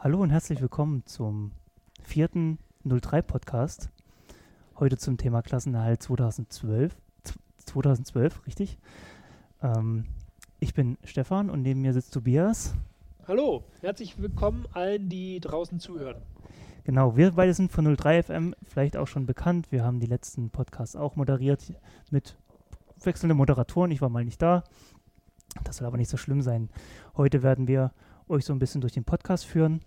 Hallo und herzlich willkommen zum vierten 03 Podcast. Heute zum Thema Klassenerhalt 2012. 2012, richtig? Ähm, ich bin Stefan und neben mir sitzt Tobias. Hallo, herzlich willkommen allen, die draußen zuhören. Genau, wir beide sind von 03 FM vielleicht auch schon bekannt. Wir haben die letzten Podcasts auch moderiert mit wechselnden Moderatoren. Ich war mal nicht da. Das soll aber nicht so schlimm sein. Heute werden wir euch so ein bisschen durch den Podcast führen,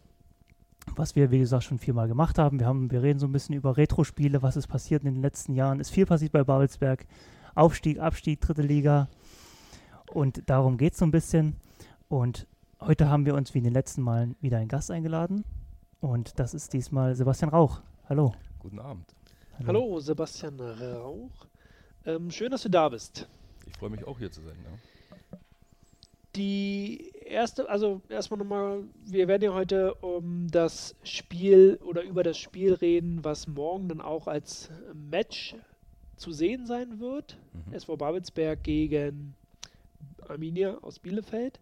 was wir, wie gesagt, schon viermal gemacht haben. Wir, haben, wir reden so ein bisschen über Retro-Spiele, was ist passiert in den letzten Jahren. Ist viel passiert bei Babelsberg. Aufstieg, Abstieg, dritte Liga. Und darum geht es so ein bisschen. Und heute haben wir uns wie in den letzten Malen wieder einen Gast eingeladen. Und das ist diesmal Sebastian Rauch. Hallo. Guten Abend. Hallo, Hallo Sebastian Rauch. Ähm, schön, dass du da bist. Ich freue mich auch hier zu sein. Ja die erste, also erstmal nochmal, wir werden ja heute um das Spiel oder über das Spiel reden, was morgen dann auch als Match zu sehen sein wird. Mhm. SV Babelsberg gegen Arminia aus Bielefeld.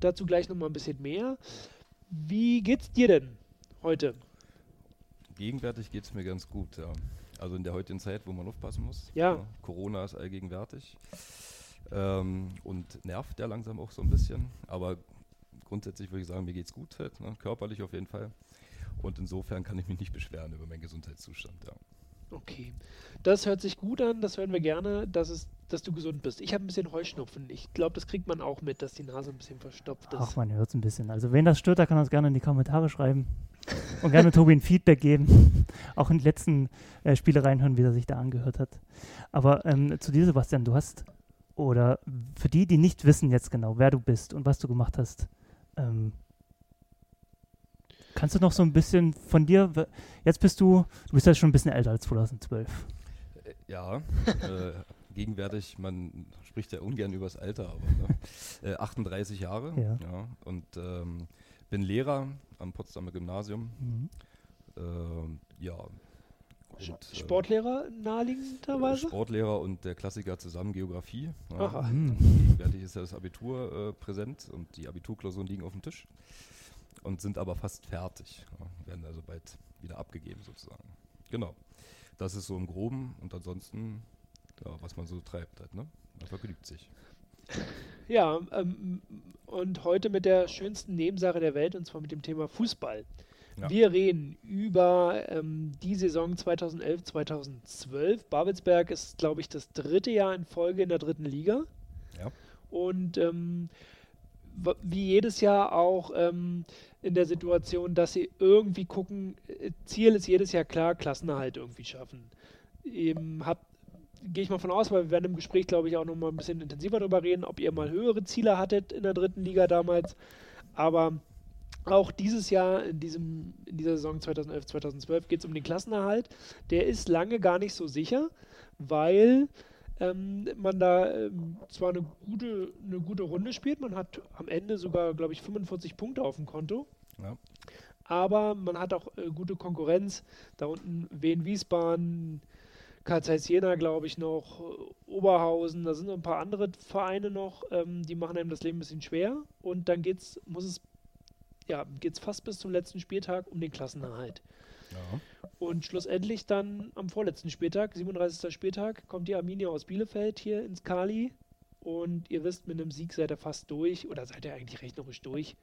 Dazu gleich nochmal ein bisschen mehr. Wie geht's dir denn heute? Gegenwärtig geht es mir ganz gut, ja. Also in der heutigen Zeit, wo man aufpassen muss. Ja. ja Corona ist allgegenwärtig. Ähm, und nervt ja langsam auch so ein bisschen. Aber grundsätzlich würde ich sagen, mir geht es gut, halt, ne? körperlich auf jeden Fall. Und insofern kann ich mich nicht beschweren über meinen Gesundheitszustand. Ja. Okay, das hört sich gut an, das hören wir gerne, dass, es, dass du gesund bist. Ich habe ein bisschen Heuschnupfen. Ich glaube, das kriegt man auch mit, dass die Nase ein bisschen verstopft ist. Ach, man hört es ein bisschen. Also, wen das stört, der kann das gerne in die Kommentare schreiben und gerne Tobi ein Feedback geben. auch in den letzten äh, Spiele reinhören, wie er sich da angehört hat. Aber ähm, zu dir, Sebastian, du hast oder für die, die nicht wissen jetzt genau, wer du bist und was du gemacht hast, ähm, kannst du noch so ein bisschen von dir, jetzt bist du, du bist ja schon ein bisschen älter als 2012. Äh, ja, äh, gegenwärtig, man spricht ja ungern über das Alter, aber ne? äh, 38 Jahre ja. ja und ähm, bin Lehrer am Potsdamer Gymnasium. Mhm. Äh, ja, und, äh, Sportlehrer naheliegenderweise? Sportlehrer und der Klassiker zusammen Geografie. Ja. Hm. Gegenwärtig ist ja das Abitur äh, präsent und die Abiturklausuren liegen auf dem Tisch und sind aber fast fertig. Ja, werden also bald wieder abgegeben sozusagen. Genau. Das ist so im Groben und ansonsten, ja, was man so treibt halt, ne? Man vergnügt sich. Ja, ähm, und heute mit der schönsten Nebensache der Welt und zwar mit dem Thema Fußball. Ja. Wir reden über ähm, die Saison 2011, 2012. Babelsberg ist, glaube ich, das dritte Jahr in Folge in der dritten Liga. Ja. Und ähm, wie jedes Jahr auch ähm, in der Situation, dass sie irgendwie gucken, äh, Ziel ist jedes Jahr klar, Klassenerhalt irgendwie schaffen. Eben habt gehe ich mal von aus, weil wir werden im Gespräch, glaube ich, auch noch mal ein bisschen intensiver darüber reden, ob ihr mal höhere Ziele hattet in der dritten Liga damals. Aber auch dieses Jahr, in, diesem, in dieser Saison 2011, 2012, geht es um den Klassenerhalt. Der ist lange gar nicht so sicher, weil ähm, man da ähm, zwar eine gute, eine gute Runde spielt, man hat am Ende sogar, glaube ich, 45 Punkte auf dem Konto. Ja. Aber man hat auch äh, gute Konkurrenz. Da unten Wien Wiesbaden, Karl Zeiss Jena, glaube ich, noch, äh, Oberhausen, da sind noch ein paar andere Vereine noch, ähm, die machen einem das Leben ein bisschen schwer. Und dann geht's, muss es ja, geht es fast bis zum letzten Spieltag um den Klassenerhalt. Ja. Und schlussendlich dann am vorletzten Spieltag, 37. Spieltag, kommt die Arminia aus Bielefeld hier ins Kali. Und ihr wisst, mit einem Sieg seid ihr fast durch oder seid ihr eigentlich rechnerisch durch.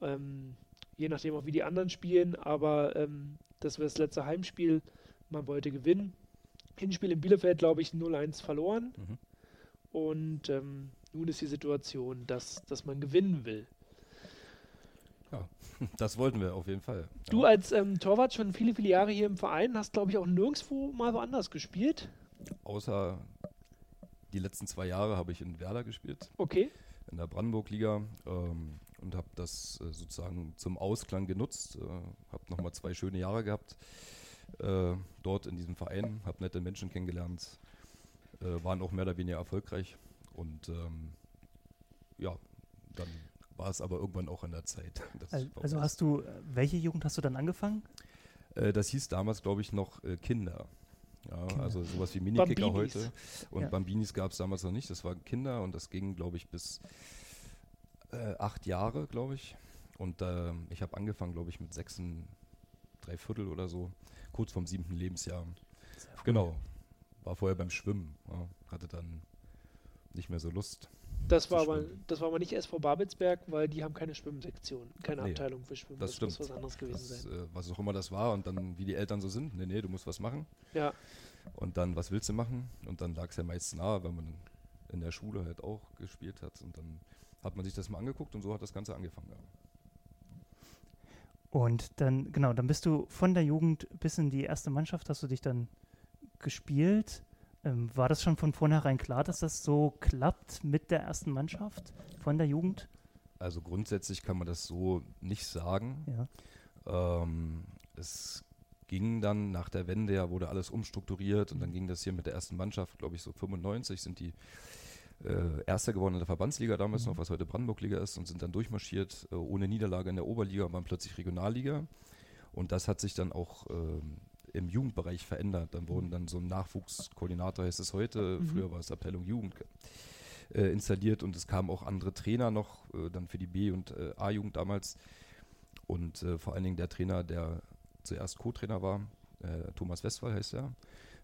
Ähm, je nachdem auch wie die anderen spielen, aber ähm, das war das letzte Heimspiel. Man wollte gewinnen. Hinspiel in Bielefeld, glaube ich, 0-1 verloren. Mhm. Und ähm, nun ist die Situation, dass, dass man gewinnen will. Ja, das wollten wir auf jeden Fall. Du als ähm, Torwart schon viele, viele Jahre hier im Verein hast, glaube ich, auch nirgendwo mal woanders gespielt. Außer die letzten zwei Jahre habe ich in Werder gespielt. Okay. In der Brandenburg-Liga ähm, und habe das äh, sozusagen zum Ausklang genutzt. Äh, habe nochmal zwei schöne Jahre gehabt äh, dort in diesem Verein. Habe nette Menschen kennengelernt. Äh, waren auch mehr oder weniger erfolgreich. Und ähm, ja, dann war es aber irgendwann auch an der Zeit. Also, also, hast du, welche Jugend hast du dann angefangen? Äh, das hieß damals, glaube ich, noch äh, Kinder. Ja, Kinder. Also sowas wie Minikicker heute. Und ja. Bambinis gab es damals noch nicht. Das waren Kinder und das ging, glaube ich, bis äh, acht Jahre, glaube ich. Und äh, ich habe angefangen, glaube ich, mit sechs, drei Viertel oder so, kurz vorm siebten Lebensjahr. Genau. War vorher beim Schwimmen. Ja, hatte dann nicht mehr so Lust. Das war, aber, das war aber nicht SV Babelsberg, weil die haben keine Schwimmsektion, keine nee, Abteilung für Schwimmen. Das, das stimmt. muss was anderes gewesen das, sein. Äh, was auch immer das war und dann, wie die Eltern so sind, nee, nee, du musst was machen. Ja. Und dann, was willst du machen? Und dann lag es ja meist nahe, wenn man in der Schule halt auch gespielt hat. Und dann hat man sich das mal angeguckt und so hat das Ganze angefangen. Ja. Und dann, genau, dann bist du von der Jugend bis in die erste Mannschaft, hast du dich dann gespielt. Ähm, war das schon von vornherein klar, dass das so klappt mit der ersten Mannschaft von der Jugend? Also grundsätzlich kann man das so nicht sagen. Ja. Ähm, es ging dann nach der Wende, ja, wurde alles umstrukturiert und dann ging das hier mit der ersten Mannschaft, glaube ich, so 95 sind die äh, Erster geworden in der Verbandsliga damals mhm. noch, was heute Brandenburg-Liga ist, und sind dann durchmarschiert, äh, ohne Niederlage in der Oberliga und waren plötzlich Regionalliga. Und das hat sich dann auch ähm, im Jugendbereich verändert. Dann wurden dann so ein Nachwuchskoordinator, heißt es heute, mhm. früher war es Abteilung Jugend, äh, installiert und es kamen auch andere Trainer noch, äh, dann für die B- und äh, A-Jugend damals. Und äh, vor allen Dingen der Trainer, der zuerst Co-Trainer war, äh, Thomas Westphal heißt er,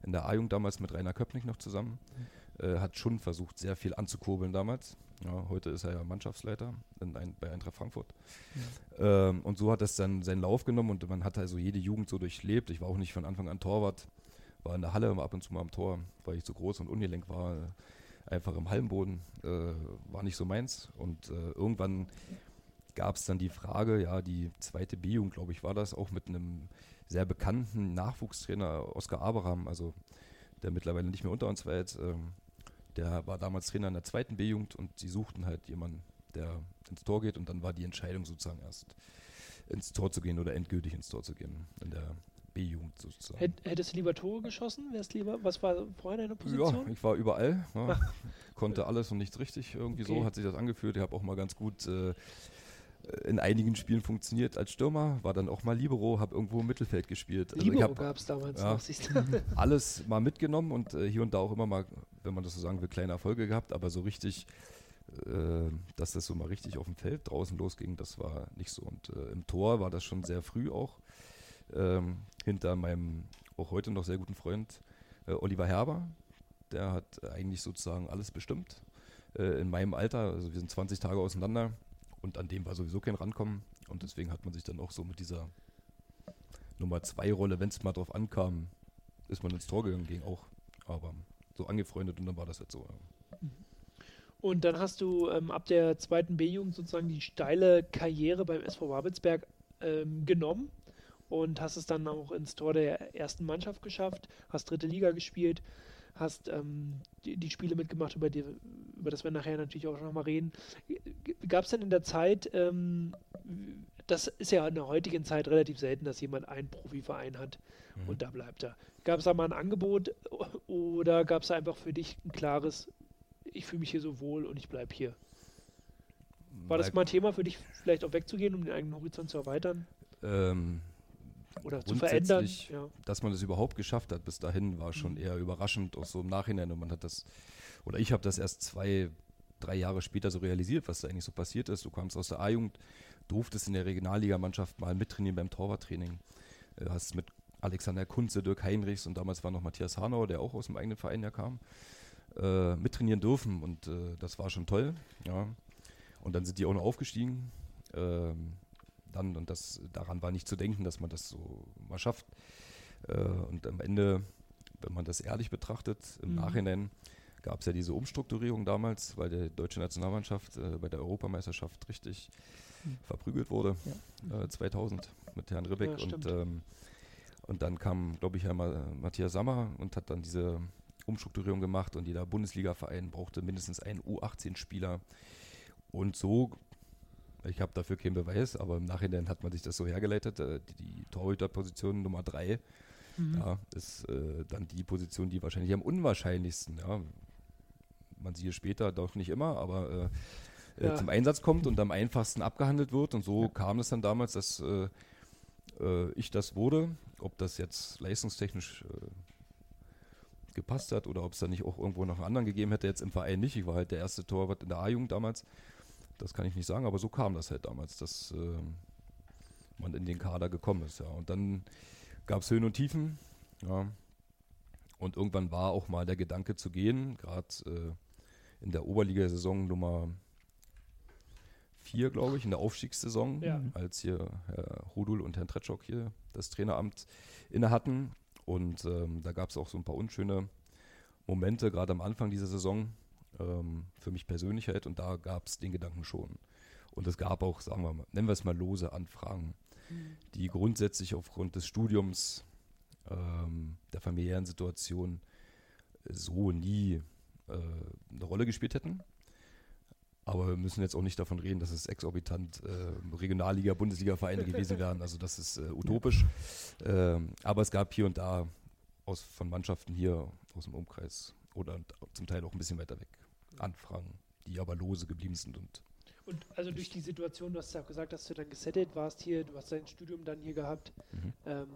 in der A-Jugend damals mit Rainer Köpnick noch zusammen, mhm. Hat schon versucht, sehr viel anzukurbeln damals. Ja, heute ist er ja Mannschaftsleiter ein, bei Eintracht Frankfurt. Ja. Ähm, und so hat es dann seinen Lauf genommen und man hat also jede Jugend so durchlebt. Ich war auch nicht von Anfang an Torwart, war in der Halle ab und zu mal am Tor, weil ich zu groß und ungelenk war. Einfach im Hallenboden, äh, war nicht so meins. Und äh, irgendwann gab es dann die Frage, ja, die zweite B-Jugend, glaube ich, war das, auch mit einem sehr bekannten Nachwuchstrainer, Oskar Abraham, also der mittlerweile nicht mehr unter uns war jetzt. Ähm, der war damals Trainer in der zweiten B-Jugend und sie suchten halt jemanden, der ins Tor geht und dann war die Entscheidung sozusagen erst ins Tor zu gehen oder endgültig ins Tor zu gehen in der B-Jugend sozusagen. Hättest du lieber Tore geschossen? Wärst lieber, was war vorher deine Position? Ja, ich war überall, ja. konnte alles und nichts richtig. Irgendwie okay. so hat sich das angefühlt. Ich habe auch mal ganz gut äh, in einigen Spielen funktioniert als Stürmer, war dann auch mal Libero, habe irgendwo im Mittelfeld gespielt. Also Libero gab es damals ja, noch, siehst du. alles mal mitgenommen und äh, hier und da auch immer mal, wenn man das so sagen will, kleine Erfolge gehabt, aber so richtig, äh, dass das so mal richtig auf dem Feld draußen losging, das war nicht so. Und äh, im Tor war das schon sehr früh auch, ähm, hinter meinem auch heute noch sehr guten Freund äh, Oliver Herber, der hat eigentlich sozusagen alles bestimmt. Äh, in meinem Alter, also wir sind 20 Tage auseinander, und an dem war sowieso kein Rankommen. Und deswegen hat man sich dann auch so mit dieser Nummer 2 Rolle, wenn es mal drauf ankam, ist man ins Tor gegangen, ging auch. Aber so angefreundet und dann war das jetzt so. Ja. Und dann hast du ähm, ab der zweiten B-Jugend sozusagen die steile Karriere beim SV Babelsberg ähm, genommen und hast es dann auch ins Tor der ersten Mannschaft geschafft, hast dritte Liga gespielt, hast ähm, die, die, Spiele mitgemacht, über, die, über das wir nachher natürlich auch noch mal reden. Gab es denn in der Zeit, ähm, das ist ja in der heutigen Zeit relativ selten, dass jemand einen Profiverein hat mhm. und da bleibt er. Gab es da mal ein Angebot oder gab es einfach für dich ein klares, ich fühle mich hier so wohl und ich bleibe hier? War das mal ein Thema für dich, vielleicht auch wegzugehen, um den eigenen Horizont zu erweitern? Ähm, oder zu verändern. Ja. Dass man das überhaupt geschafft hat bis dahin, war schon mhm. eher überraschend, auch so im Nachhinein. Und man hat das, oder ich habe das erst zwei, drei Jahre später so realisiert, was da eigentlich so passiert ist. Du kamst aus der A-Jugend, durftest in der Regionalligamannschaft mal mittrainieren beim Torwarttraining. Du äh, hast mit Alexander Kunze, Dirk Heinrichs und damals war noch Matthias Hanau, der auch aus dem eigenen Verein ja kam, äh, mittrainieren dürfen. Und äh, das war schon toll. Ja. Und dann sind die auch noch aufgestiegen. Ähm, dann. Und das, daran war nicht zu denken, dass man das so mal schafft. Äh, und am Ende, wenn man das ehrlich betrachtet, im mhm. Nachhinein gab es ja diese Umstrukturierung damals, weil die deutsche Nationalmannschaft äh, bei der Europameisterschaft richtig mhm. verprügelt wurde, ja. äh, 2000 mit Herrn Ribbeck. Ja, und, ähm, und dann kam, glaube ich, Herr Matthias Sammer und hat dann diese Umstrukturierung gemacht und jeder Bundesliga-Verein brauchte mindestens einen U18-Spieler. Und so ich habe dafür keinen Beweis, aber im Nachhinein hat man sich das so hergeleitet. Äh, die, die Torhüterposition Nummer drei mhm. ja, ist äh, dann die Position, die wahrscheinlich am unwahrscheinlichsten, ja, man sieht später doch nicht immer, aber äh, äh, ja. zum Einsatz kommt und am einfachsten abgehandelt wird. Und so kam es dann damals, dass äh, äh, ich das wurde. Ob das jetzt leistungstechnisch gepasst hat oder ob es da nicht auch irgendwo noch einen anderen gegeben hätte, jetzt im Verein nicht. Ich war halt der erste Torwart in der A-Jugend damals das kann ich nicht sagen, aber so kam das halt damals, dass äh, man in den Kader gekommen ist. Ja. Und dann gab es Höhen und Tiefen. Ja. Und irgendwann war auch mal der Gedanke zu gehen, gerade äh, in der Oberligasaison Nummer 4, glaube ich, in der Aufstiegssaison, Ja. als hier Herr Rudul und Herrn Tretschok hier das Traineramt inne hatten. Und ähm, da gab es auch so ein paar unschöne Momente, gerade am Anfang dieser Saison, ähm, für mich persönlich halt. Und da gab es den Gedanken schon. Und es gab auch, sagen wir mal, nennen wir es mal lose Anfragen, die grundsätzlich aufgrund des Studiums, ähm, der familiären Situation so nie äh, eine Rolle gespielt hätten. Aber wir müssen jetzt auch nicht davon reden, dass es exorbitant äh, Regionalliga, Bundesliga-Vereine gewesen wären. Also das ist äh, utopisch. Ähm, aber es gab hier und da aus, von Mannschaften hier aus dem Umkreis oder zum Teil auch ein bisschen weiter weg Anfragen, die aber lose geblieben sind. Und Und also durch die Situation, du hast ja auch gesagt, dass du dann gesettelt warst hier, du hast dein Studium dann hier gehabt, Mhm. ähm,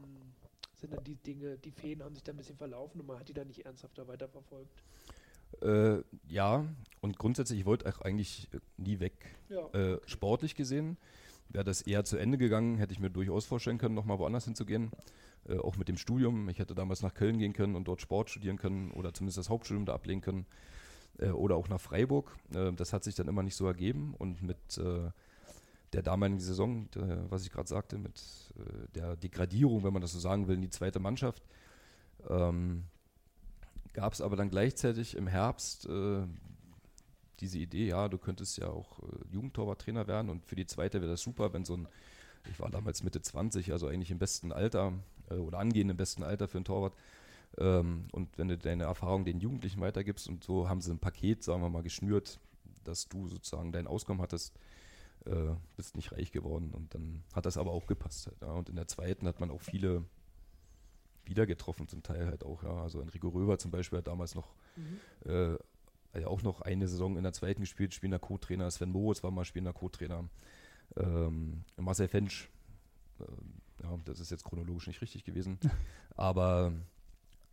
sind dann die Dinge, die Feen haben sich dann ein bisschen verlaufen und man hat die dann nicht ernsthafter weiterverfolgt. äh, ja, und grundsätzlich, ich wollte eigentlich äh, nie weg. Ja. Äh, sportlich gesehen wäre das eher zu Ende gegangen, hätte ich mir durchaus vorstellen können, nochmal woanders hinzugehen. Äh, auch mit dem Studium. Ich hätte damals nach Köln gehen können und dort Sport studieren können oder zumindest das Hauptstudium da ablegen können. Äh, oder auch nach Freiburg. Äh, das hat sich dann immer nicht so ergeben. Und mit äh, der damaligen Saison, was ich gerade sagte, mit äh, der Degradierung, wenn man das so sagen will, in die zweite Mannschaft, ähm, gab es aber dann gleichzeitig im Herbst äh, diese Idee, ja, du könntest ja auch Jugendtorwarttrainer werden und für die zweite wäre das super, wenn so ein, ich war damals Mitte 20, also eigentlich im besten Alter äh, oder angehend im besten Alter für einen Torwart. Ähm, und wenn du deine Erfahrung den Jugendlichen weitergibst und so haben sie ein Paket, sagen wir mal, geschnürt, dass du sozusagen dein Auskommen hattest, äh, bist nicht reich geworden und dann hat das aber auch gepasst. Halt, ja. Und in der zweiten hat man auch viele wieder getroffen, zum Teil halt auch. Ja. Also Enrico Röber zum Beispiel hat damals noch Mhm. äh, ja auch noch eine Saison in der zweiten gespielt, spielender Co-Trainer. Sven Moritz war mal spielender Co-Trainer. Ähm, Marcel Fensch, äh, ja, das ist jetzt chronologisch nicht richtig gewesen. Aber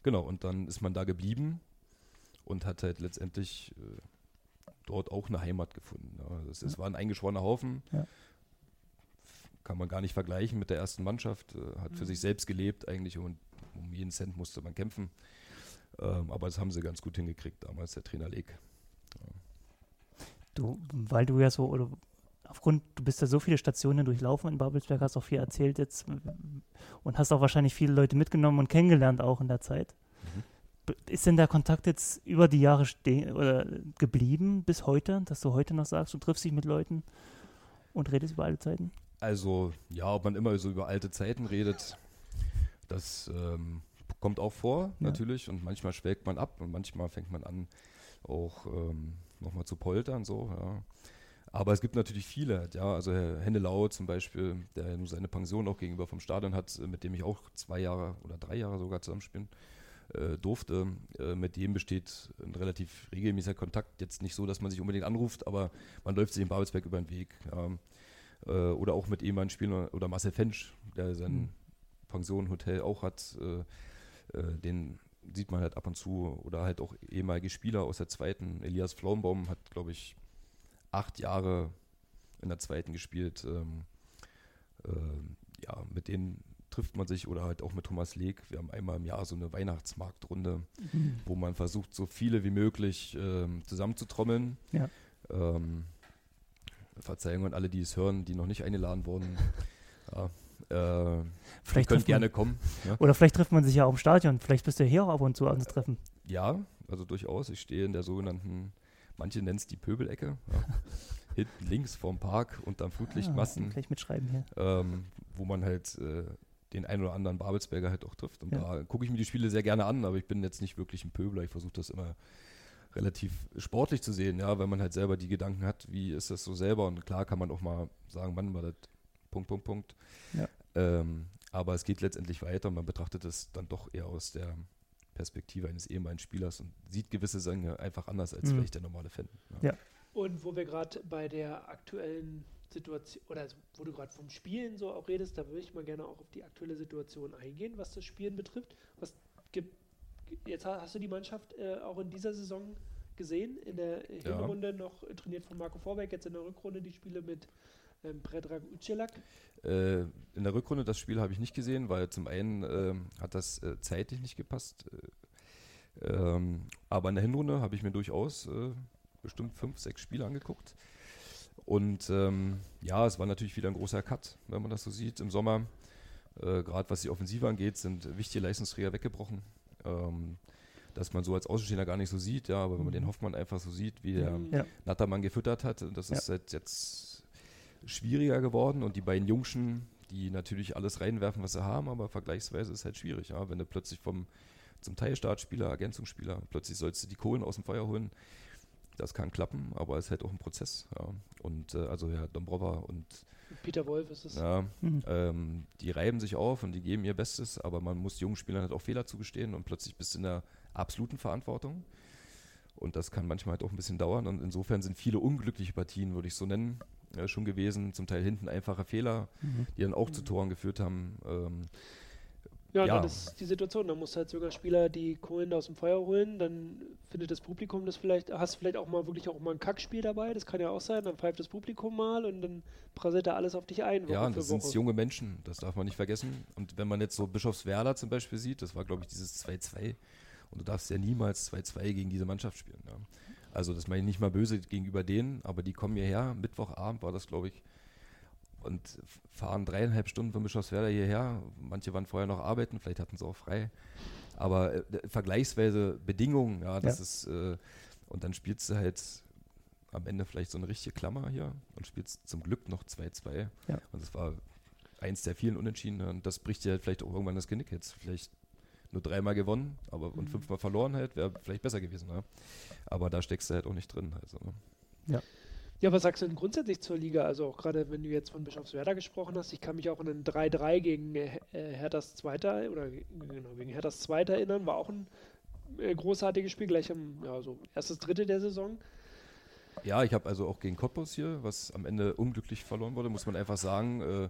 genau, und dann ist man da geblieben und hat halt letztendlich äh, dort auch eine Heimat gefunden. Ja. Das, es Ja. war ein eingeschworener Haufen. Ja. Kann man gar nicht vergleichen mit der ersten Mannschaft. Äh, hat für Mhm. sich selbst gelebt eigentlich und um jeden Cent musste man kämpfen. Ähm, aber das haben sie ganz gut hingekriegt damals, der Trainer Leg. Du, weil du ja so, oder aufgrund, du bist ja so viele Stationen durchlaufen in Babelsberg, hast auch viel erzählt jetzt und hast auch wahrscheinlich viele Leute mitgenommen und kennengelernt auch in der Zeit. Mhm. Ist denn der Kontakt jetzt über die Jahre geblieben bis heute, dass du heute noch sagst, du triffst dich mit Leuten und redest über alte Zeiten? Also, ja, ob man immer so über alte Zeiten redet, das ähm, kommt auch vor, Ja. natürlich. Und manchmal schwelgt man ab und manchmal fängt man an, auch ähm, nochmal zu poltern, so, ja. Aber es gibt natürlich viele, ja. Also Herr Hennelau zum Beispiel, der seine Pension auch gegenüber vom Stadion hat, mit dem ich auch zwei Jahre oder drei Jahre sogar zusammenspielen äh, durfte. Äh, mit dem besteht ein relativ regelmäßiger Kontakt. Jetzt nicht so, dass man sich unbedingt anruft, aber man läuft sich in Babelsberg über den Weg. Ja. Äh, oder auch mit ehemaligen Spielern oder Marcel Fensch, der sein Mhm. Pension, Hotel auch hat. Äh, äh, den sieht man halt ab und zu. Oder halt auch ehemalige Spieler aus der zweiten. Elias Flaumbaum hat, glaube ich, acht Jahre in der zweiten gespielt. Ähm, ähm, ja, mit denen trifft man sich oder halt auch mit Thomas Leg. Wir haben einmal im Jahr so eine Weihnachtsmarktrunde, wo man versucht, so viele wie möglich ähm, zusammenzutrommeln. Ja. Ähm, Verzeihung an alle, die es hören, die noch nicht eingeladen wurden. Ja, äh, Vielleicht könnt man, gerne kommen. Ja. Oder vielleicht trifft man sich ja auch im Stadion. Vielleicht bist du hier auch ab und zu anzutreffen. ja, also durchaus. Ich stehe in der sogenannten, manche nennen es die Pöbelecke. Ja. Hinten links vorm Park unterm Flutlichtmasten. Ah, gleich mitschreiben hier. ähm, wo man halt äh, den einen oder anderen Babelsberger halt auch trifft. Und Ja. da gucke ich mir die Spiele sehr gerne an, aber ich bin jetzt nicht wirklich ein Pöbler. Ich versuche das immer relativ sportlich zu sehen, ja, weil man halt selber die Gedanken hat, wie ist das so selber. Und klar kann man auch mal sagen, wann war das Punkt, Punkt, Punkt. Ja. Ähm, aber es geht letztendlich weiter und man betrachtet es dann doch eher aus der Perspektive eines ehemaligen Spielers und sieht gewisse Dinge einfach anders als Mhm. vielleicht der normale Fan. Ja. Und wo wir gerade bei der aktuellen Situation, oder also wo du gerade vom Spielen so auch redest, da würde ich mal gerne auch auf die aktuelle Situation eingehen, was das Spielen betrifft. Was gibt, jetzt ha- hast du die Mannschaft äh, auch in dieser Saison gesehen. In der Hinrunde noch trainiert von Marco Vorbeck, jetzt in der Rückrunde die Spiele mit ähm, Predrag Ucelak. Äh, in der Rückrunde das Spiel habe ich nicht gesehen, weil zum einen äh, hat das äh, zeitlich nicht gepasst. Äh, ähm, aber in der Hinrunde habe ich mir durchaus äh, bestimmt fünf, sechs Spiele angeguckt. Und ähm, ja, es war natürlich wieder ein großer Cut, wenn man das so sieht. Im Sommer, äh, gerade was die Offensive angeht, sind wichtige Leistungsträger weggebrochen. Ähm, dass man so als Außenstehender gar nicht so sieht, ja, aber wenn man den mhm. Hoffmann einfach so sieht, wie der ja. Nattermann gefüttert hat, das ist ja. halt jetzt schwieriger geworden und die beiden Jungschen, die natürlich alles reinwerfen, was sie haben, aber vergleichsweise ist halt schwierig, ja, wenn du plötzlich vom zum Teil Startspieler, Ergänzungsspieler, plötzlich sollst du die Kohlen aus dem Feuer holen, das kann klappen, aber es ist halt auch ein Prozess. Ja. Und äh, also ja, Dombrova und Peter Wolf ist es. Ja, mhm. ähm, die reiben sich auf und die geben ihr Bestes, aber man muss jungen Spielern halt auch Fehler zugestehen und plötzlich bist du in der absoluten Verantwortung. Und das kann manchmal halt auch ein bisschen dauern. Und insofern sind viele unglückliche Partien, würde ich so nennen, äh, schon gewesen. Zum Teil hinten einfache Fehler, mhm. die dann auch mhm. zu Toren geführt haben. Ähm, ja, ja. dann ist die Situation. Da musst du halt sogar Spieler die Kohlen aus dem Feuer holen. Dann findet das Publikum das vielleicht, hast du vielleicht auch mal wirklich auch mal ein Kackspiel dabei. Das kann ja auch sein. Dann pfeift das Publikum mal und dann prasselt da alles auf dich ein. Woche ja, und das sind junge Menschen. Das darf man nicht vergessen. Und wenn man jetzt so Bischofswerder zum Beispiel sieht, das war, glaube ich, dieses 2-2 und du darfst ja niemals 2-2 gegen diese Mannschaft spielen. Ja. Also das meine ich nicht mal böse gegenüber denen, aber die kommen hierher. Mittwochabend war das, glaube ich, und fahren dreieinhalb Stunden von Bischofswerda hierher. Manche waren vorher noch arbeiten, vielleicht hatten sie auch frei. Aber äh, vergleichsweise Bedingungen, ja, das ja. ist, äh, und dann spielst du halt am Ende vielleicht so eine richtige Klammer hier und spielst zum Glück noch 2-2. Ja. Und das war eins der vielen Unentschieden. Und das bricht dir halt vielleicht auch irgendwann das Genick jetzt. Vielleicht nur dreimal gewonnen aber, und mhm. fünfmal verloren halt, wäre vielleicht besser gewesen. Ne? Aber da steckst du halt auch nicht drin. Also, ne? Ja. Ja, was sagst du denn grundsätzlich zur Liga? Also auch gerade wenn du jetzt von Bischofswerda gesprochen hast, ich kann mich auch an ein 3-3 gegen äh, Herthas Zweiter oder genau, gegen Herthas Zweiter erinnern, war auch ein äh, großartiges Spiel, gleich am ja, so erstes Dritte der Saison. Ja, ich habe also auch gegen Cottbus hier, was am Ende unglücklich verloren wurde, muss man einfach sagen, äh,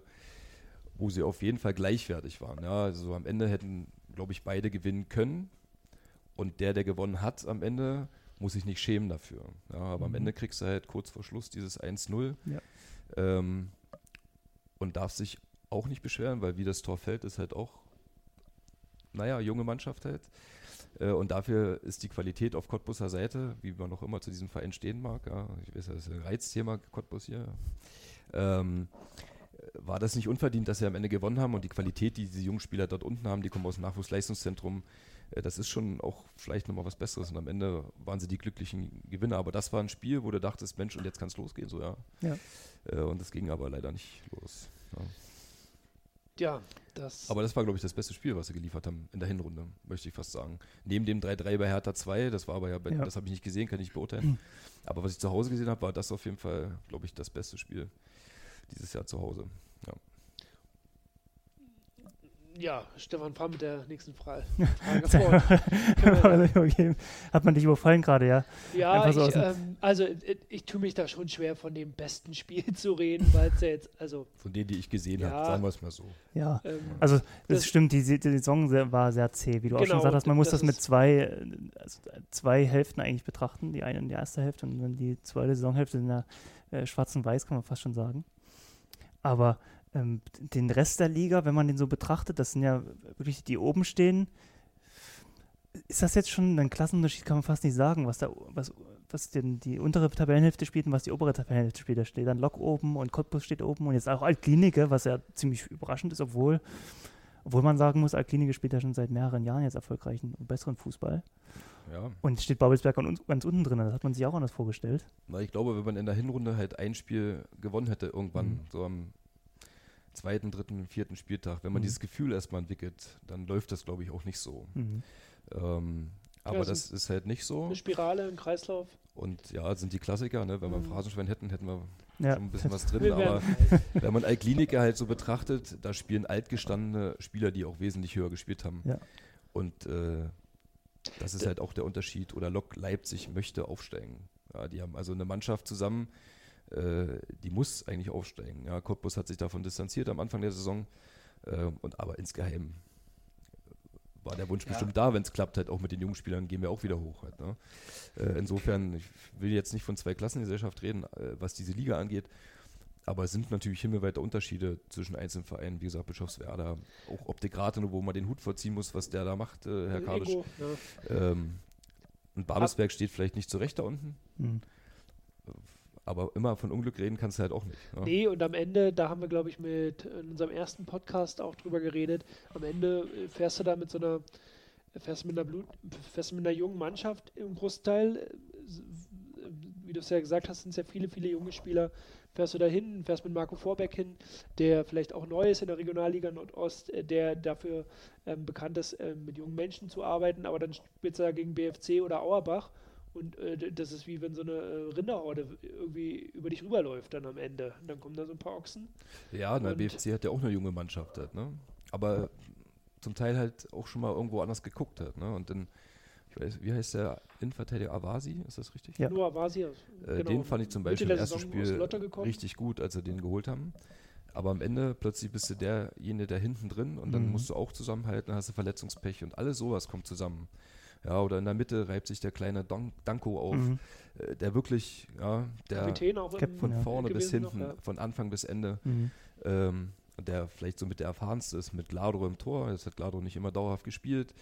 wo sie auf jeden Fall gleichwertig waren. Ja, also am Ende hätten glaube ich, beide gewinnen können. Und der, der gewonnen hat am Ende, muss sich nicht schämen dafür. Ja, aber mhm. am Ende kriegst du halt kurz vor Schluss dieses 1-0 ja. ähm, und darfst sich auch nicht beschweren, weil wie das Tor fällt, ist halt auch, naja, junge Mannschaft halt. Äh, und dafür ist die Qualität auf Cottbuser Seite, wie man noch immer zu diesem Verein stehen mag, ja, ich weiß, das ist ein Reizthema Cottbus hier, ähm, war das nicht unverdient, dass sie am Ende gewonnen haben und die Qualität, die diese jungen Spieler dort unten haben, die kommen aus dem Nachwuchsleistungszentrum, äh, das ist schon auch vielleicht nochmal was Besseres und am Ende waren sie die glücklichen Gewinner. Aber das war ein Spiel, wo du dachtest, Mensch, und jetzt kann es losgehen, so ja. ja. Äh, und das ging aber leider nicht los. Ja. Ja, das. Aber das war, glaube ich, das beste Spiel, was sie geliefert haben in der Hinrunde, möchte ich fast sagen. Neben dem 3-3 bei Hertha 2, das war aber ja, ja. das habe ich nicht gesehen, kann ich nicht beurteilen. Aber was ich zu Hause gesehen habe, war das auf jeden Fall, glaube ich, das beste Spiel dieses Jahr zu Hause. Ja. Ja, Stefan, fahr mit der nächsten Frage, okay. Hat man dich überfallen gerade, ja? Ja, so ich, ähm, also ich, ich tue mich da schon schwer, von dem besten Spiel zu reden, weil es ja jetzt, also... Von denen, die ich gesehen ja, habe, sagen wir es mal so. Ja, ähm, also das, das, stimmt, die, die Saison war sehr zäh, wie du genau, auch schon genau, gesagt hast. Man muss das, das mit zwei, also zwei Hälften eigentlich betrachten. Die eine in der ersten Hälfte und dann die zweite Saisonhälfte in der äh, schwarz und weiß, kann man fast schon sagen. Aber ähm, den Rest der Liga, wenn man den so betrachtet, das sind ja wirklich die, die oben stehen. Ist das jetzt schon ein Klassenunterschied, kann man fast nicht sagen, was, da, was, was denn die untere Tabellenhälfte spielt und was die obere Tabellenhälfte spielt. Da steht dann Lok oben und Cottbus steht oben und jetzt auch Altklinike, was ja ziemlich überraschend ist, obwohl, obwohl man sagen muss, Altklinike spielt ja schon seit mehreren Jahren jetzt erfolgreichen und besseren Fußball. Ja. Und steht Babelsberg ganz unten drin, das hat man sich auch anders vorgestellt. Na, ich glaube, wenn man in der Hinrunde halt ein Spiel gewonnen hätte, irgendwann, mhm. so am zweiten, dritten, vierten Spieltag, wenn man mhm. dieses Gefühl erstmal entwickelt, dann läuft das, glaube ich, auch nicht so. Mhm. Ähm, aber ja, das ist halt nicht so. Eine Spirale, ein Kreislauf. Und ja, sind die Klassiker, ne? wenn wir mhm. Phrasenschwein hätten, hätten wir ja. schon ein bisschen was drin. aber wenn man Altkliniker halt so betrachtet, da spielen altgestandene Spieler, die auch wesentlich höher gespielt haben. Ja. Und äh, das ist halt auch der Unterschied. Oder Lok Leipzig möchte aufsteigen. Ja, die haben also eine Mannschaft zusammen, äh, die muss eigentlich aufsteigen. Ja, Cottbus hat sich davon distanziert am Anfang der Saison. Äh, und aber insgeheim war der Wunsch Ja. bestimmt da, wenn es klappt, halt auch mit den jungen Spielern gehen wir auch wieder hoch. Halt, ne? äh, insofern, ich will jetzt nicht von zwei Klassengesellschaft reden, äh, was diese Liga angeht, aber es sind natürlich himmelweite Unterschiede zwischen einzelnen Vereinen, wie gesagt, Bischofswerda, auch Optik Rathenow, wo man den Hut vorziehen muss, was der da macht, äh, Herr Kadisch. Ego, ja. Ähm, und Babelsberg steht vielleicht nicht zurecht da unten, Hm. aber immer von Unglück reden kannst du halt auch nicht. Ne? Nee, und am Ende, da haben wir, glaube ich, mit in unserem ersten Podcast auch drüber geredet. Am Ende äh, fährst du da mit so einer, fährst mit einer Blut, fährst mit einer jungen Mannschaft im Großteil. Äh, Wie du es ja gesagt hast, sind es ja viele, viele junge Spieler. Fährst du da hin, fährst mit Marco Vorbeck hin, der vielleicht auch neu ist in der Regionalliga Nordost, äh, der dafür ähm, bekannt ist, ähm, mit jungen Menschen zu arbeiten, aber dann spielst du da gegen BFC oder Auerbach und äh, das ist wie wenn so eine äh, Rinderhorde irgendwie über dich rüberläuft dann am Ende. Und dann kommen da so ein paar Ochsen. Ja, der BFC hat ja auch eine junge Mannschaft, halt, ne? aber zum Teil halt auch schon mal irgendwo anders geguckt hat. Ne? Und dann, ich weiß, wie heißt der Innenverteidiger Avasi, ist das richtig? Ja. Nur war sie. Äh, Den fand ich zum Beispiel im ersten Spiel richtig gut, als sie den geholt haben. Aber am Ende plötzlich bist du derjenige, der hinten drin und dann Mhm. musst du auch zusammenhalten, dann hast du Verletzungspech und alles sowas kommt zusammen. Ja, oder in der Mitte reibt sich der kleine Don Danko auf, Mhm. äh, der wirklich, ja, der Kapitän auch von ja. vorne bis gewesen noch, hinten, ja. von Anfang bis Ende, Mhm. ähm, der vielleicht so mit der erfahrenste ist, mit Gladro im Tor. Jetzt hat Gladro nicht immer dauerhaft gespielt.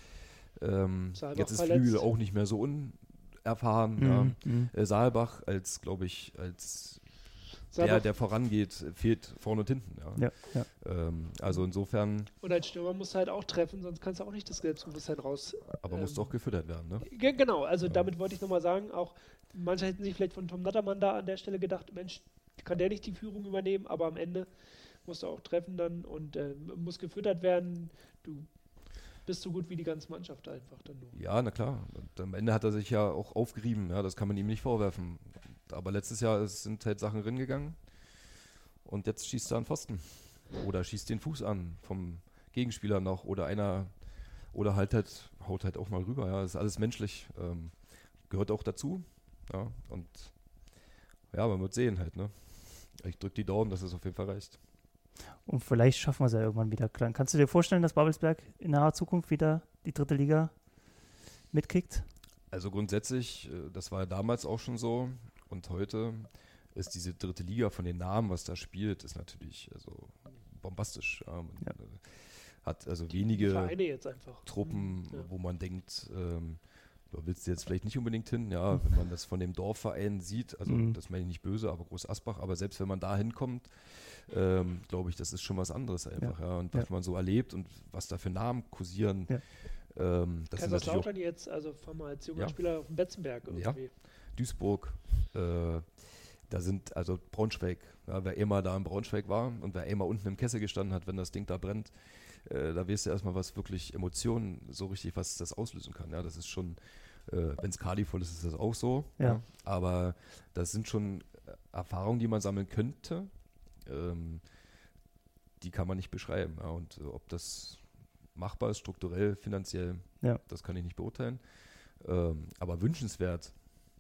Ähm, jetzt ist verletzt. Flügel auch nicht mehr so unerfahren. Ja. Mhm. Mhm. Äh, Saalbach als, glaube ich, als der, der vorangeht, fehlt vorne und hinten. Ja. Ja, ja. Ähm, also insofern, Und als Stürmer musst du halt auch treffen, sonst kannst du auch nicht das Selbstbewusstsein raus. aber muss Ähm, doch gefüttert werden. Ne? Ge- Genau, also Ja. damit wollte ich nochmal sagen, auch manche hätten sich vielleicht von Tom Nattermann da an der Stelle gedacht, Mensch, kann der nicht die Führung übernehmen, aber am Ende musst du auch treffen dann und äh, muss gefüttert werden. Du bist so gut wie die ganze Mannschaft einfach dann nur. Ja, na klar. Und am Ende hat er sich ja auch aufgerieben. Ja, das kann man ihm nicht vorwerfen. Aber letztes Jahr sind halt Sachen ringegangen und jetzt schießt er an Pfosten. Oder schießt den Fuß an vom Gegenspieler noch oder einer oder halt halt haut halt auch mal rüber. Ja, das ist alles menschlich. Ähm, gehört auch dazu. Ja, und ja, man wird sehen halt, ne? Ich drücke die Daumen, dass es auf jeden Fall reicht. Und vielleicht schaffen wir es ja irgendwann wieder. Klar. Kannst du dir vorstellen, dass Babelsberg in naher Zukunft wieder die dritte Liga mitkickt? Also grundsätzlich, äh, das war ja damals auch schon so und heute ist diese dritte Liga von den Namen, was da spielt, ist natürlich also bombastisch. Man Ja. äh, hat also Die wenige. Truppen, Ja. wo man denkt, ähm, da willst du jetzt vielleicht nicht unbedingt hin, ja, wenn man das von dem Dorfverein sieht, also Mhm. das meine ich nicht böse, aber Groß Asbach, aber selbst wenn man da hinkommt, ähm, glaube ich, das ist schon was anderes einfach, ja, und was Ja. man so erlebt und was da für Namen kursieren, Ja. ähm, das Kaiserslautern jetzt, also fahren wir als junger Ja. Spieler auf den Betzenberg Ja. irgendwie. Duisburg, äh, da sind, also Braunschweig, ja, wer immer da in Braunschweig war und wer immer unten im Kessel gestanden hat, wenn das Ding da brennt, äh, da weißt du erstmal, was wirklich Emotionen so richtig, was das auslösen kann. Ja, das ist schon, äh, wenn es voll ist, ist das auch so. Ja. Aber das sind schon äh, Erfahrungen, die man sammeln könnte. Ähm, die kann man nicht beschreiben. Ja, und äh, ob das machbar ist, strukturell, finanziell, Ja. das kann ich nicht beurteilen. Ähm, aber wünschenswert.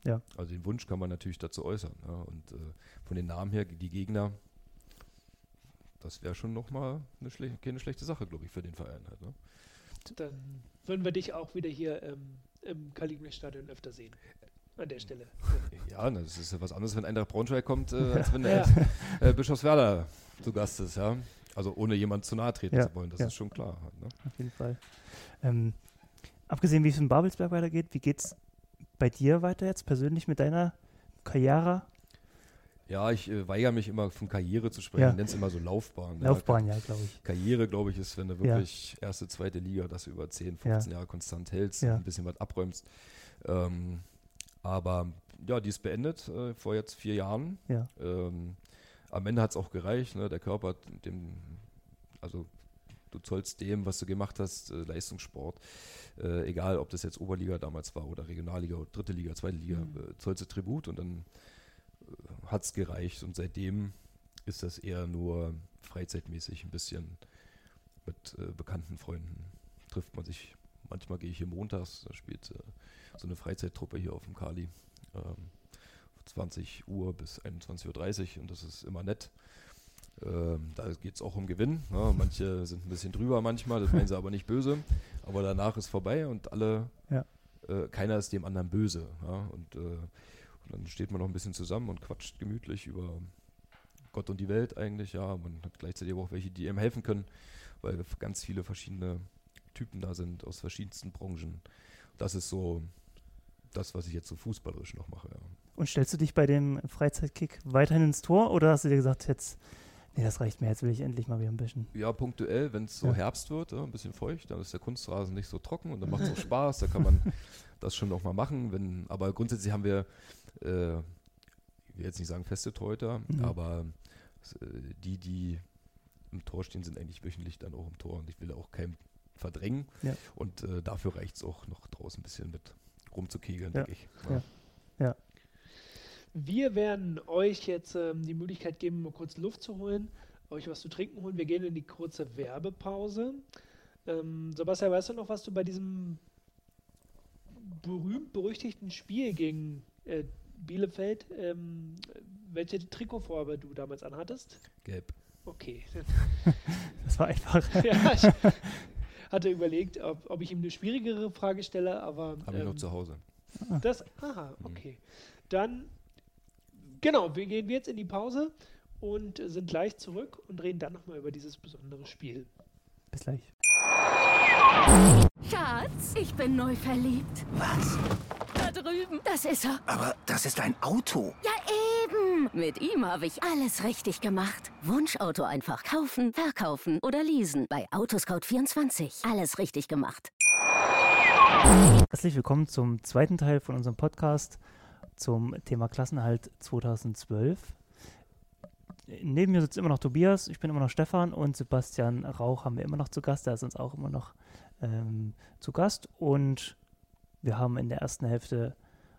Ja. Also den Wunsch kann man natürlich dazu äußern. Ja, und äh, von den Namen her, die Gegner, das wäre schon nochmal eine schle keine schlechte Sache, glaube ich, für den Verein. Halt, ne? Dann würden wir dich auch wieder hier ähm, im Kalignich-Stadion öfter sehen. An der Stelle. Ja, das ist ja was anderes, wenn Eintracht Braunschweig kommt, äh, als wenn Ja. äh, Bischofswerda zu Gast ist. Ja? Also ohne jemand zu nahe treten Ja, zu wollen, das ja. ist schon klar. Halt, ne? Auf jeden Fall. Ähm, abgesehen, wie es in Babelsberg weitergeht, wie geht es bei dir weiter jetzt persönlich mit deiner Karriere? Ja, ich äh, weigere mich immer von Karriere zu sprechen, Ja. nenne es immer so Laufbahn. Laufbahn, ja, glaube ich. Karriere, glaube ich, ist, wenn du wirklich erste, zweite Liga das über 10, 15 Jahre konstant hältst, Ja. ein bisschen was abräumst. Ähm, aber ja, die ist beendet äh, vor jetzt vier Jahren. Ja. Ähm, am Ende hat es auch gereicht. Ne? Der Körper, hat dem, also du zollst dem, was du gemacht hast, äh, Leistungssport, äh, egal ob das jetzt Oberliga damals war oder Regionalliga oder dritte Liga, zweite Liga, Mhm. äh, zollst du Tribut und dann hat es gereicht. Und seitdem ist das eher nur freizeitmäßig ein bisschen mit äh, bekannten Freunden trifft man sich. Manchmal gehe ich hier montags, da spielt äh, so eine Freizeittruppe hier auf dem Kali. Ähm, 20 Uhr bis 21.30 Uhr und das ist immer nett. Ähm, da geht es auch um Gewinn. Ne? Manche sind ein bisschen drüber manchmal, das meinen sie aber nicht böse. Aber danach ist vorbei und alle, Ja. äh, keiner ist dem anderen böse. Ja? Und, äh, und dann steht man noch ein bisschen zusammen und quatscht gemütlich über Gott und die Welt eigentlich. Ja, man hat gleichzeitig aber auch welche, die einem helfen können, weil ganz viele verschiedene Typen da sind aus verschiedensten Branchen. Das ist so das, was ich jetzt so fußballerisch noch mache. Ja. Und stellst du dich bei dem Freizeitkick weiterhin ins Tor oder hast du dir gesagt, jetzt, nee, das reicht mir, jetzt will ich endlich mal wieder ein bisschen. Ja, punktuell, wenn es so Ja. Herbst wird, ja, ein bisschen feucht, dann ist der Kunstrasen nicht so trocken und dann macht es auch Spaß, da kann man das schon auch mal machen. Wenn, aber grundsätzlich haben wir, äh, ich will jetzt nicht sagen feste Torhüter, Mhm. aber äh, die, die im Tor stehen, sind eigentlich wöchentlich dann auch im Tor und ich will auch keinen verdrängen. Ja. Und äh, dafür reicht es auch noch draußen ein bisschen mit rumzukegeln, Ja. denke ich. Ja. Wir werden euch jetzt ähm, die Möglichkeit geben, mal kurz Luft zu holen, euch was zu trinken holen. Wir gehen in die kurze Werbepause. Ähm, Sebastian, weißt du noch, was du bei diesem berühmt-berüchtigten Spiel gegen äh, Bielefeld, ähm, welche Trikotfarbe du damals anhattest? Gelb. Okay. Das war einfach. ja, ich hatte überlegt, ob, ob ich ihm eine schwierigere Frage stelle, aber Habe ich noch ähm, zu Hause. das, aha, Mhm. okay. Dann, genau, wir gehen jetzt in die Pause und sind gleich zurück und reden dann nochmal über dieses besondere Spiel. Bis gleich. Schatz, ich bin neu verliebt. Was? Drüben. Das ist er. Aber das ist ein Auto. Ja, eben. Mit ihm habe ich alles richtig gemacht. Wunschauto einfach kaufen, verkaufen oder leasen. Bei Autoscout24. Alles richtig gemacht. Herzlich willkommen zum zweiten Teil von unserem Podcast zum Thema Klassenhalt 2012. Neben mir sitzt immer noch Tobias, ich bin immer noch Stefan und Sebastian Rauch haben wir immer noch zu Gast. Der ist uns auch immer noch ähm, zu Gast. Und wir haben in der ersten Hälfte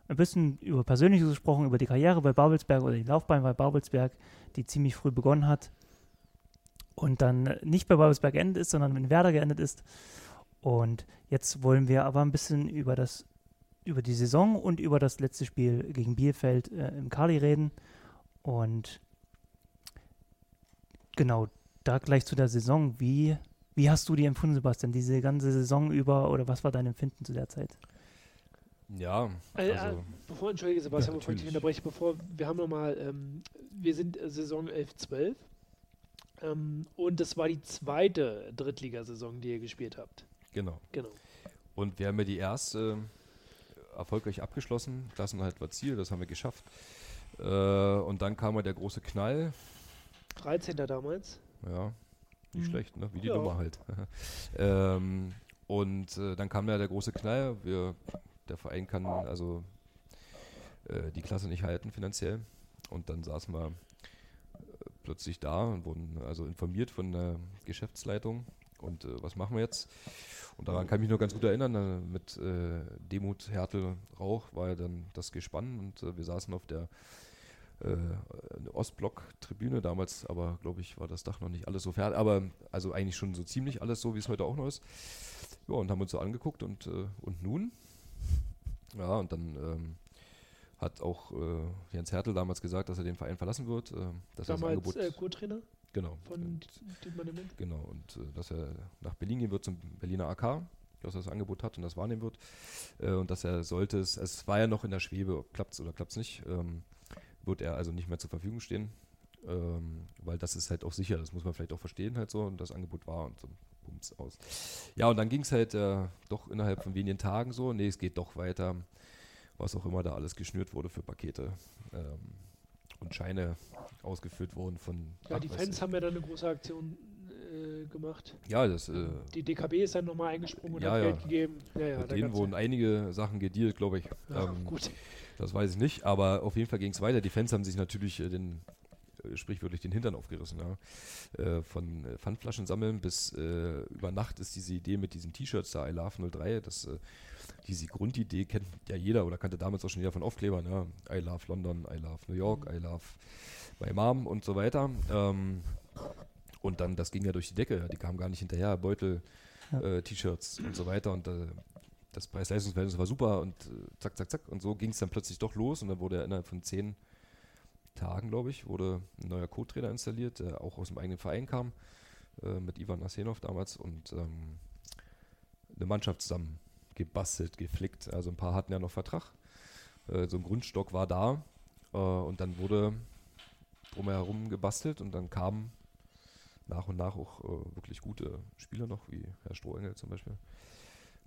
ein bisschen über Persönliches gesprochen, über die Karriere bei Babelsberg oder die Laufbahn bei Babelsberg, die ziemlich früh begonnen hat und dann nicht bei Babelsberg geendet ist, sondern in Werder geendet ist. Und jetzt wollen wir aber ein bisschen über das über die Saison und über das letzte Spiel gegen Bielefeld äh, im Kali reden. Und genau, da gleich zu der Saison. Wie, wie hast du die empfunden, Sebastian, diese ganze Saison über oder was war dein Empfinden zu der Zeit? Ja, Äh, also äh, bevor, entschuldige Sebastian, Ja, bevor ich dich unterbreche, bevor, wir haben nochmal, ähm, wir sind äh, Saison 11-12 ähm, und das war die zweite Drittligasaison, die ihr gespielt habt. genau. Genau. Und wir haben ja die erste erfolgreich abgeschlossen. Klassenhalt war Ziel, das haben wir geschafft. Äh, und dann kam ja der große Knall. 13. damals. Ja, nicht Mhm. schlecht, ne? wie die Ja. Nummer halt. ähm, und äh, dann kam ja der große Knall. Wir, der Verein kann also äh, die Klasse nicht halten finanziell. Und dann saßen wir äh, plötzlich da und wurden also informiert von der Geschäftsleitung. Und äh, was machen wir jetzt? Und daran kann ich mich nur ganz gut erinnern. Äh, mit äh, Demut Hertel Rauch war ja dann das Gespann und äh, wir saßen auf der äh, Ostblock-Tribüne. Damals aber, glaube ich, war das Dach noch nicht alles so fertig. Aber also eigentlich schon so ziemlich alles so, wie es heute auch noch ist. Ja, und haben uns so angeguckt und, und nun? Ja, und dann ähm, hat auch äh, Jens Hertel damals gesagt, dass er den Verein verlassen wird. Äh, dass er das Damals Angebot, äh, Co-Trainer genau, von und, Dietmar genau, und äh, dass er nach Berlin gehen wird zum Berliner AK, dass er das Angebot hat und das wahrnehmen wird. Äh, und dass er sollte es, es war ja noch in der Schwebe, ob klappt es oder klappt es nicht, ähm, wird er also nicht mehr zur Verfügung stehen. Ähm, weil das ist halt auch sicher, das muss man vielleicht auch verstehen halt so und das Angebot war und so bums aus. Ja, und dann ging es halt äh, doch innerhalb von wenigen Tagen so, nee, es geht doch weiter, was auch immer da alles geschnürt wurde für Pakete ähm, und Scheine ausgeführt wurden von Ja, die Fans haben ja dann eine große Aktion äh, gemacht. Ja, das äh, Die DKB ist dann nochmal eingesprungen und Ja, hat ja. Geld gegeben. Ja, ja, mit denen wurden ja. einige Sachen gedealt, glaube ich. Ähm, gut. Das weiß ich nicht, aber auf jeden Fall ging es weiter. Die Fans haben sich natürlich äh, den, sprichwörtlich den Hintern aufgerissen. Ja. Äh, von äh, Pfandflaschen sammeln bis äh, über Nacht ist diese Idee mit diesen T-Shirts da, I Love 03, das, äh, diese Grundidee kennt ja jeder oder kannte damals auch schon jeder von Aufklebern. Ja. I Love London, I Love New York, I Love my Mom und so weiter. Ähm, und dann, das ging ja durch die Decke, ja. die kamen gar nicht hinterher, Beutel, äh, T-Shirts und so weiter und äh, das Preis-Leistungs-Verhältnis war super und zack, zack, zack. Und so ging es dann plötzlich doch los und dann wurde er innerhalb von zehn Tagen, glaube ich, wurde ein neuer Co-Trainer installiert, der auch aus dem eigenen Verein kam, äh, mit Ivan Asenov damals und ähm, eine Mannschaft zusammen gebastelt, geflickt. Also ein paar hatten ja noch Vertrag. Äh, so ein Grundstock war da äh, und dann wurde drumherum gebastelt und dann kamen nach und nach auch äh, wirklich gute Spieler noch, wie Herr Strohengel zum Beispiel,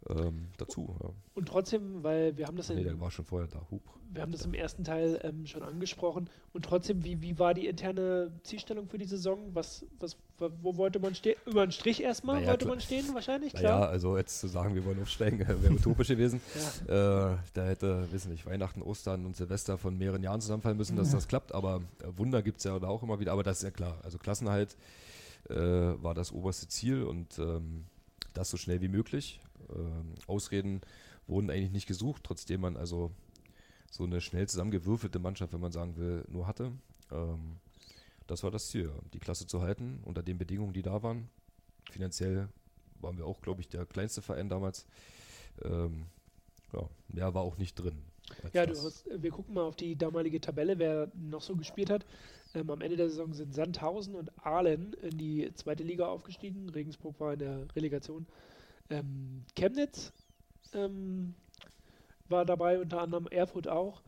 ähm, dazu. Ja. Und trotzdem, weil wir haben das, Nee, in, der war schon vorher da. Hup. wir haben das im ersten Teil ähm, schon angesprochen. Und trotzdem, wie, wie war die interne Zielstellung für die Saison? Was, was, wo wollte man stehen? Über den Strich erstmal Naja, wollte man stehen, wahrscheinlich, Naja, klar. also jetzt zu sagen, wir wollen aufsteigen, wäre utopisch gewesen. Ja. Äh, da hätte, wissen nicht, Weihnachten, Ostern und Silvester von mehreren Jahren zusammenfallen müssen, dass das klappt. Aber äh, Wunder gibt es ja da auch immer wieder. Aber das ist ja klar. Also Klassenhalt äh, war das oberste Ziel und ähm, das so schnell wie möglich. Ähm, Ausreden wurden eigentlich nicht gesucht, trotzdem man also so eine schnell zusammengewürfelte Mannschaft, wenn man sagen will, nur hatte. Ähm, das war das Ziel, die Klasse zu halten unter den Bedingungen, die da waren. Finanziell waren wir auch, glaube ich, der kleinste Verein damals. Ähm, ja, mehr war auch nicht drin. Ja, hast, wir gucken mal auf die damalige Tabelle, wer noch so gespielt hat. Ähm, am Ende der Saison sind Sandhausen und Aalen in die zweite Liga aufgestiegen. Regensburg war in der Relegation. Ähm, Chemnitz ähm, war dabei, unter anderem Erfurt auch.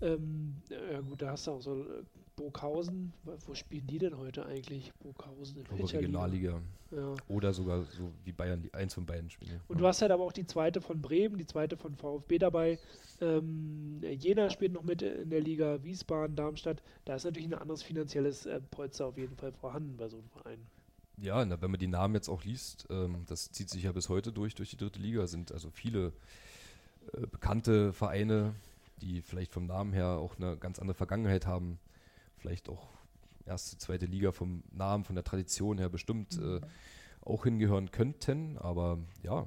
Ähm, ja gut, da hast du auch so äh, Burghausen. Wo- spielen die denn heute eigentlich? Burghausen in Liga? Regionalliga. Ja. Oder sogar so wie Bayern, die eins von beiden spielen. Und du hast halt aber auch die zweite von Bremen, die zweite von VfB dabei. Ähm, Jena spielt noch mit in der Liga, Wiesbaden, Darmstadt. Da ist natürlich ein anderes finanzielles äh, Polster auf jeden Fall vorhanden bei so einem Verein. Ja, na, wenn man die Namen jetzt auch liest, ähm, das zieht sich ja bis heute durch, durch die dritte Liga, sind also viele äh, bekannte Vereine, die vielleicht vom Namen her auch eine ganz andere Vergangenheit haben, vielleicht auch erste, zweite Liga vom Namen, von der Tradition her bestimmt äh, auch hingehören könnten, aber ja,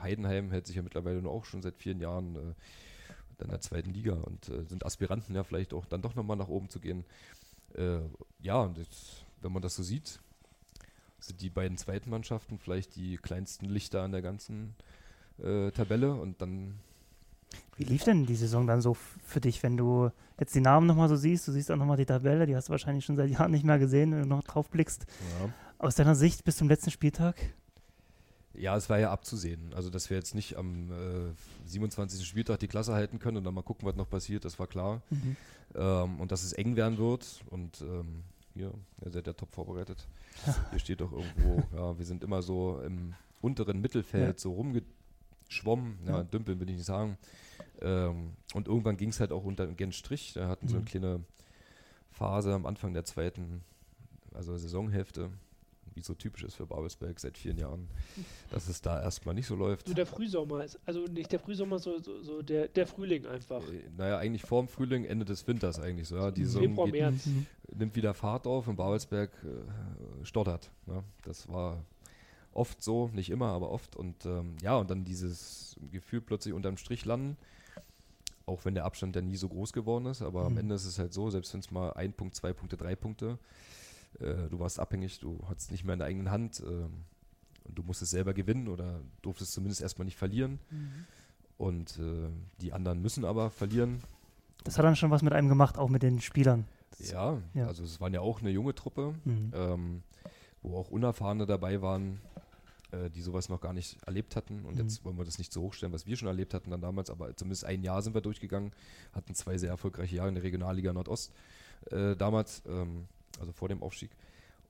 Heidenheim hält sich ja mittlerweile nur auch schon seit vielen Jahren äh, in der zweiten Liga und äh, sind Aspiranten ja vielleicht auch dann doch nochmal nach oben zu gehen. Äh, ja, und jetzt, wenn man das so sieht, sind die beiden zweiten Mannschaften vielleicht die kleinsten Lichter an der ganzen äh, Tabelle und dann Wie lief denn die Saison dann so für dich, wenn du jetzt die Namen nochmal so siehst? Du siehst auch nochmal die Tabelle, die hast du wahrscheinlich schon seit Jahren nicht mehr gesehen, wenn du noch drauf blickst. ja, Aus deiner Sicht bis zum letzten Spieltag? Ja, es war ja abzusehen. Also, dass wir jetzt nicht am äh, 27. Spieltag die Klasse halten können und dann mal gucken, was noch passiert, das war klar. Mhm. Ähm, und dass es eng werden wird. Und ähm, hier, ihr seid ja top vorbereitet. Hier steht doch irgendwo, ja, wir sind immer so im unteren Mittelfeld Ja. so rumgeschwommen. Ja, Ja. dümpeln will ich nicht sagen. Ähm, und irgendwann ging es halt auch unter den Strich. Da hatten so eine Mhm. kleine Phase am Anfang der zweiten, also Saisonhälfte, wie so typisch ist für Babelsberg seit vielen Jahren, dass es da erstmal nicht so läuft. So der Frühsommer ist, also nicht der Frühsommer, so, so, so der, der Frühling einfach. Äh, Naja, eigentlich vorm Frühling, Ende des Winters eigentlich so. Ja. Die Saison Februar, geht, März. Mhm. nimmt wieder Fahrt auf und Babelsberg äh, stottert. Ne? Das war oft so, nicht immer, aber oft. Und ähm, ja, und dann dieses Gefühl plötzlich unterm Strich landen, auch wenn der Abstand ja nie so groß geworden ist, aber am Mhm. Ende ist es halt so, selbst wenn es mal ein Punkt, zwei Punkte, drei Punkte, äh, du warst abhängig, du hattest nicht mehr in der eigenen Hand ähm, und du musstest selber gewinnen oder durftest zumindest erstmal nicht verlieren. Und äh, die anderen müssen aber verlieren. Das hat dann schon was mit einem gemacht, auch mit den Spielern. Ja, Ja. also es waren ja auch eine junge Truppe, Mhm. ähm, wo auch Unerfahrene dabei waren, äh, die sowas noch gar nicht erlebt hatten. Und Mhm. jetzt wollen wir das nicht so hochstellen, was wir schon erlebt hatten dann damals, aber zumindest ein Jahr sind wir durchgegangen, hatten zwei sehr erfolgreiche Jahre in der Regionalliga Nordost äh, damals, ähm, also vor dem Aufstieg.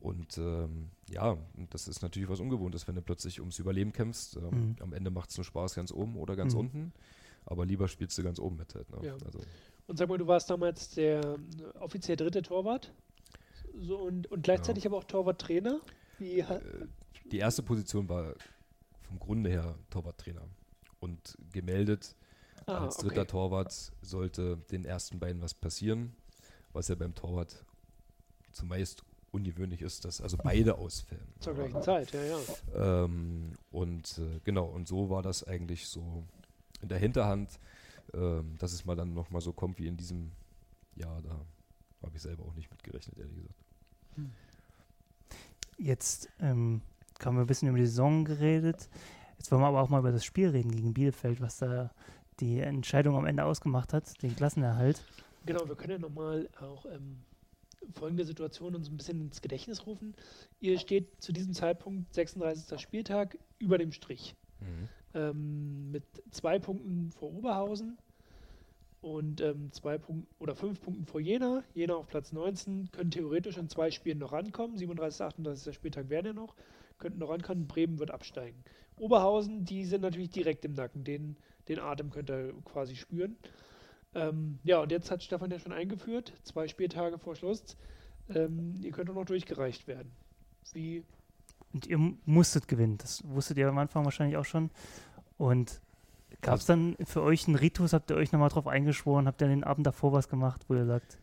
Und ähm, ja, und das ist natürlich was Ungewohntes, wenn du plötzlich ums Überleben kämpfst. Ähm, Mhm. Am Ende macht es nur Spaß ganz oben oder ganz Mhm. unten, aber lieber spielst du ganz oben mit. Halt, ne? Ja. also, Und sag mal, du warst damals der äh, offiziell dritte Torwart so, und, und gleichzeitig aber auch Torwarttrainer. Wie, äh, die erste Position war vom Grunde her Torwarttrainer. Und gemeldet ah, als dritter okay. Torwart sollte den ersten beiden was passieren, was ja beim Torwart zumeist ungewöhnlich ist, dass also beide ausfällen. Zur gleichen Zeit, ja, ja. Ähm, und äh, genau, und so war das eigentlich so in der Hinterhand, ähm, dass es mal dann nochmal so kommt wie in diesem Jahr. Da habe ich selber auch nicht mitgerechnet, ehrlich gesagt. Jetzt ähm, haben wir ein bisschen über die Saison geredet. Jetzt wollen wir aber auch mal über das Spiel reden gegen Bielefeld, was da die Entscheidung am Ende ausgemacht hat, den Klassenerhalt. Genau, wir können ja nochmal auch ähm, folgende Situation uns ein bisschen ins Gedächtnis rufen. Ihr steht zu diesem Zeitpunkt, 36. Spieltag, über dem Strich. Mhm. Ähm, mit zwei Punkten vor Oberhausen und ähm, zwei Punkten oder fünf Punkten vor Jena. Jena auf Platz 19, können theoretisch in zwei Spielen noch rankommen. 37, 38. Spieltag wäre ja noch, könnten noch rankommen. Bremen wird absteigen. Oberhausen, die sind natürlich direkt im Nacken. Den, den Atem könnt ihr quasi spüren. Ähm, ja, und jetzt hat Stefan ja schon eingeführt, zwei Spieltage vor Schluss. Ähm, ihr könnt auch noch durchgereicht werden. Wie Und ihr musstet gewinnen. Das wusstet ihr am Anfang wahrscheinlich auch schon. Und gab es dann für euch einen Ritus? Habt ihr euch nochmal drauf eingeschworen? Habt ihr den Abend davor was gemacht, wo ihr sagt,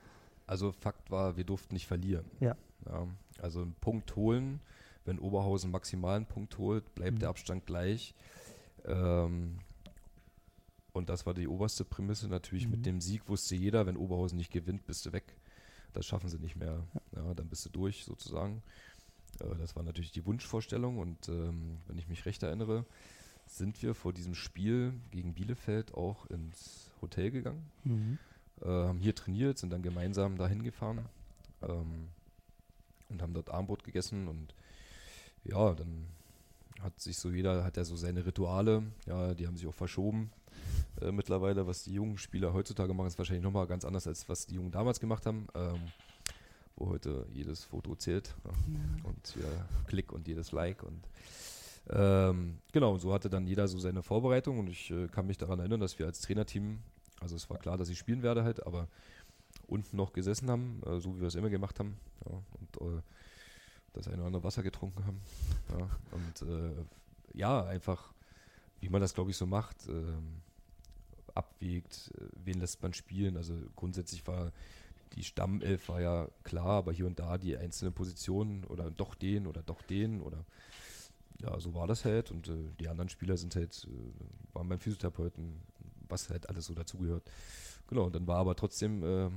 Also Fakt war, wir durften nicht verlieren. Ja. Ja, also einen Punkt holen, wenn Oberhausen maximal einen Punkt holt, bleibt Mhm. der Abstand gleich. Ähm, und das war die oberste Prämisse. Natürlich Mhm. mit dem Sieg wusste jeder, wenn Oberhausen nicht gewinnt, bist du weg. Das schaffen sie nicht mehr. Ja, dann bist du durch sozusagen. Äh, das war natürlich die Wunschvorstellung und ähm, wenn ich mich recht erinnere, sind wir vor diesem Spiel gegen Bielefeld auch ins Hotel gegangen mhm. äh, haben hier trainiert, sind dann gemeinsam dahin gefahren ähm, und haben dort Armbrot gegessen und ja, dann hat sich so jeder, hat ja so seine Rituale, ja, die haben sich auch verschoben äh, mittlerweile, was die jungen Spieler heutzutage machen, ist wahrscheinlich nochmal ganz anders, als was die Jungen damals gemacht haben, ähm, wo heute jedes Foto zählt ja, und jeder Klick und jedes Like und ähm, genau, und so hatte dann jeder so seine Vorbereitung und ich äh, kann mich daran erinnern, dass wir als Trainerteam, also es war klar, dass ich spielen werde halt, aber unten noch gesessen haben, äh, so wie wir es immer gemacht haben ja, und äh, das eine oder andere Wasser getrunken haben ja, und äh, ja, einfach, wie man das glaube ich so macht, ähm, abwägt, äh, wen lässt man spielen, also grundsätzlich war die Stammelf war ja klar, aber hier und da die einzelnen Positionen oder doch den oder doch den oder ja, so war das halt und äh, die anderen Spieler sind halt, äh, waren beim Physiotherapeuten, was halt alles so dazugehört. Genau, und dann war aber trotzdem äh,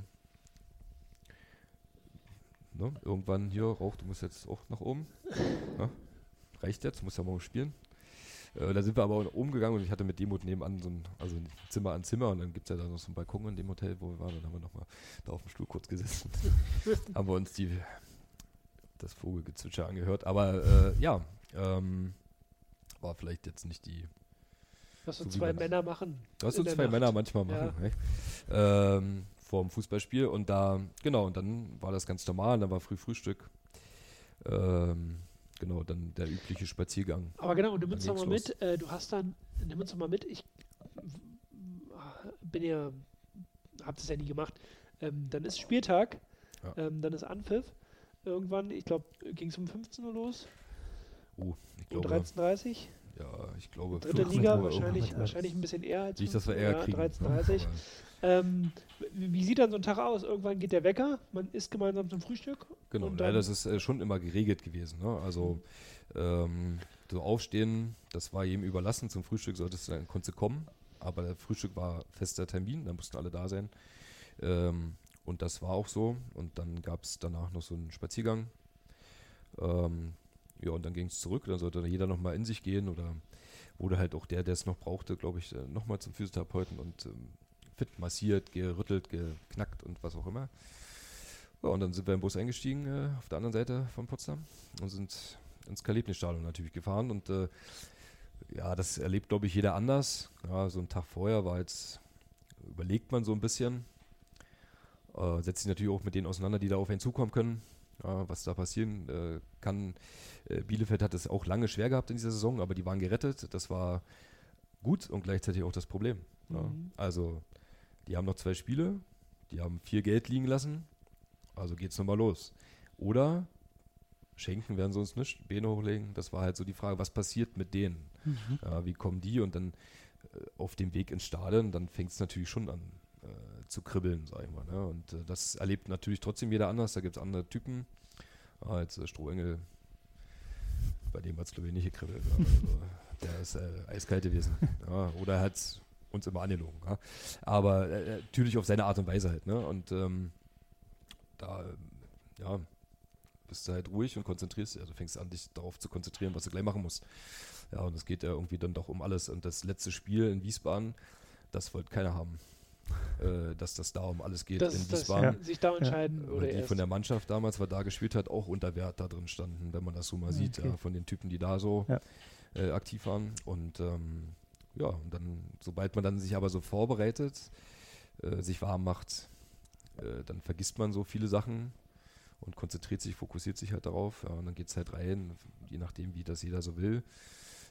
ne, irgendwann hier, Rauch, du musst jetzt auch nach oben. Ja, reicht jetzt, musst ja morgen spielen. Äh, da sind wir aber auch oben gegangen und ich hatte mit Demut nebenan so ein, also ein Zimmer an Zimmer und dann gibt es ja da noch so einen Balkon in dem Hotel, wo wir waren. Dann haben wir nochmal da auf dem Stuhl kurz gesessen. haben wir uns die, das Vogelgezwitscher angehört. Aber äh, ja, ähm, war vielleicht jetzt nicht die, was so zwei Männer machen. was der zwei Nacht. Männer manchmal machen. Ja. Ähm, vor dem Fußballspiel und da, genau, und dann war das ganz normal, dann war früh Frühstück. Ähm, genau, dann der übliche Spaziergang. Aber genau, du Dann nimmst doch mal ging's mit, äh, du hast dann, nimm uns doch mal mit, ich bin ja, hab das ja nie gemacht. Ähm, dann ist Spieltag, Ja. ähm, dann ist Anpfiff. Irgendwann, ich glaube, ging es um 15 Uhr los, Oh, ich um glaube, 13.30 Uhr. ja, ich glaube, Dritte 15 Liga, Uhr wahrscheinlich, wahrscheinlich ein bisschen eher als Nicht, dass wir 15 eher ja, kriegen. ne? 13.30 Aber- Ähm, wie sieht dann so ein Tag aus? Irgendwann geht der Wecker, man isst gemeinsam zum Frühstück. Genau, Und ja, dann- das ist äh, schon immer geregelt gewesen. Ne? Also ähm, so aufstehen, das war jedem überlassen. Zum Frühstück solltest du dann konntest du kommen, aber der Frühstück war fester Termin, da mussten alle da sein. Ähm, und das war auch so. Und dann gab es danach noch so einen Spaziergang. Ähm, ja, und dann ging es zurück. Dann sollte jeder nochmal in sich gehen oder wurde halt auch der, der es noch brauchte, glaube ich, nochmal zum Physiotherapeuten und ähm, fit massiert, gerüttelt, geknackt und was auch immer. Ja, und dann sind wir im Bus eingestiegen äh, auf der anderen Seite von Potsdam und sind ins Kalebnis-Stadion natürlich gefahren. Und äh, ja, das erlebt, glaube ich, jeder anders. Ja, so ein Tag vorher war jetzt, überlegt man so ein bisschen, äh, setzt sich natürlich auch mit denen auseinander, die da auf einen zukommen können, ja, was da passieren äh, kann. Äh, Bielefeld hat es auch lange schwer gehabt in dieser Saison, aber die waren gerettet. Das war gut und gleichzeitig auch das Problem. Ja. Mhm. Also, die haben noch zwei Spiele, die haben viel Geld liegen lassen, also geht's nochmal los. Oder schenken werden sie uns nicht, Beine hochlegen. Das war halt so die Frage, was passiert mit denen? Mhm. Ja, wie kommen die? Und dann äh, auf dem Weg ins Stadion, dann fängt es natürlich schon an äh, zu kribbeln, sag ich mal. Ne? Und äh, das erlebt natürlich trotzdem jeder anders. Da gibt es andere Typen. Jetzt äh, Strohengel, bei dem hat es glaube ich nicht gekribbelt. Ja. Also, der ist äh, eiskalt gewesen. Ja, oder hat uns immer angelogen. Ja. Aber äh, natürlich auf seine Art und Weise halt. Ne? Und ähm, da, ja, bist du halt ruhig und konzentrierst dich. Also fängst an, dich darauf zu konzentrieren, was du gleich machen musst. Ja, und es geht ja irgendwie dann doch um alles. Und das letzte Spiel in Wiesbaden, das wollte keiner haben. äh, dass das da um alles geht dass, in Wiesbaden. sich da entscheiden Weil würde die erst. von der Mannschaft damals, was da gespielt hat, auch unter Wert da drin standen, wenn man das so mal sieht, Okay. ja, von den Typen, die da so Ja. äh, aktiv waren. Und ähm, ja, und dann, sobald man dann sich aber so vorbereitet, äh, sich warm macht, äh, dann vergisst man so viele Sachen und konzentriert sich, fokussiert sich halt darauf. Ja, und dann geht es halt rein, je nachdem, wie das jeder so will.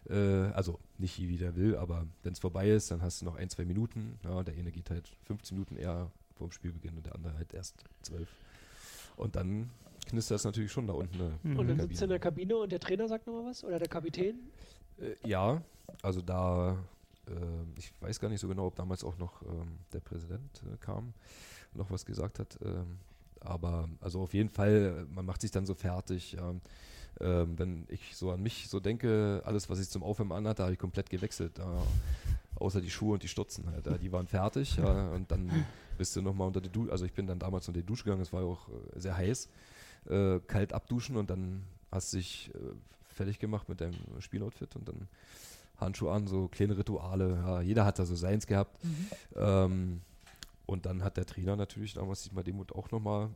Äh, also nicht wie der will, aber wenn es vorbei ist, dann hast du noch ein, zwei Minuten. Ja, der eine geht halt 15 Minuten eher vor dem Spielbeginn und der andere halt erst 12. Und dann knistert es natürlich schon da unten. ne, Mhm. in Und dann sitzt du in der Kabine und der Trainer sagt nochmal was? Oder der Kapitän? Äh, ja, also da, äh, ich weiß gar nicht so genau, ob damals auch noch ähm, der Präsident äh, kam noch was gesagt hat. Ähm, aber also auf jeden Fall, äh, man macht sich dann so fertig. Ja. Ähm, wenn ich so an mich so denke, alles, was ich zum Aufwärmen anhatte, habe ich komplett gewechselt. Ja. Außer die Schuhe und die Stutzen halt. Ja. Die waren fertig. Ja. Und dann bist du nochmal unter die Dusche. Also ich bin dann damals unter die Dusche gegangen, es war ja auch äh, sehr heiß. Äh, kalt abduschen und dann hast du dich äh, fertig gemacht mit deinem Spieloutfit und dann Handschuhe an, so kleine Rituale. Ja, jeder hat da so seins gehabt. Ähm, und dann hat der Trainer natürlich damals Dietmar Demuth auch nochmal,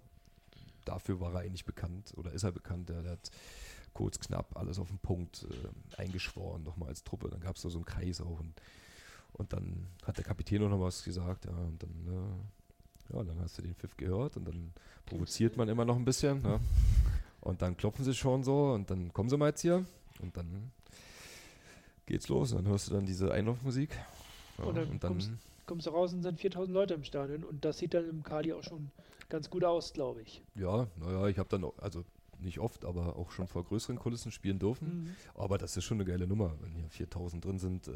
dafür war er eigentlich bekannt oder ist er bekannt, der, der hat kurz, knapp, alles auf den Punkt äh, eingeschworen, nochmal als Truppe. Dann gab es da so einen Kreis auch und, und dann hat der Kapitän auch noch was gesagt, ja, und dann, äh, ja, dann hast du den Pfiff gehört und dann provoziert man immer noch ein bisschen, ja. Und dann klopfen sie schon so und dann kommen sie mal jetzt hier und dann geht's los. Dann hörst du dann diese Einlaufmusik. Ja, Und dann und dann kommst- Kommst du raus und sind 4000 Leute im Stadion und das sieht dann im Kali auch schon ganz gut aus, glaube ich. Ja, naja, ich habe dann, auch, also nicht oft, aber auch schon vor größeren Kulissen spielen dürfen. Mhm. Aber das ist schon eine geile Nummer, wenn hier 4000 drin sind äh,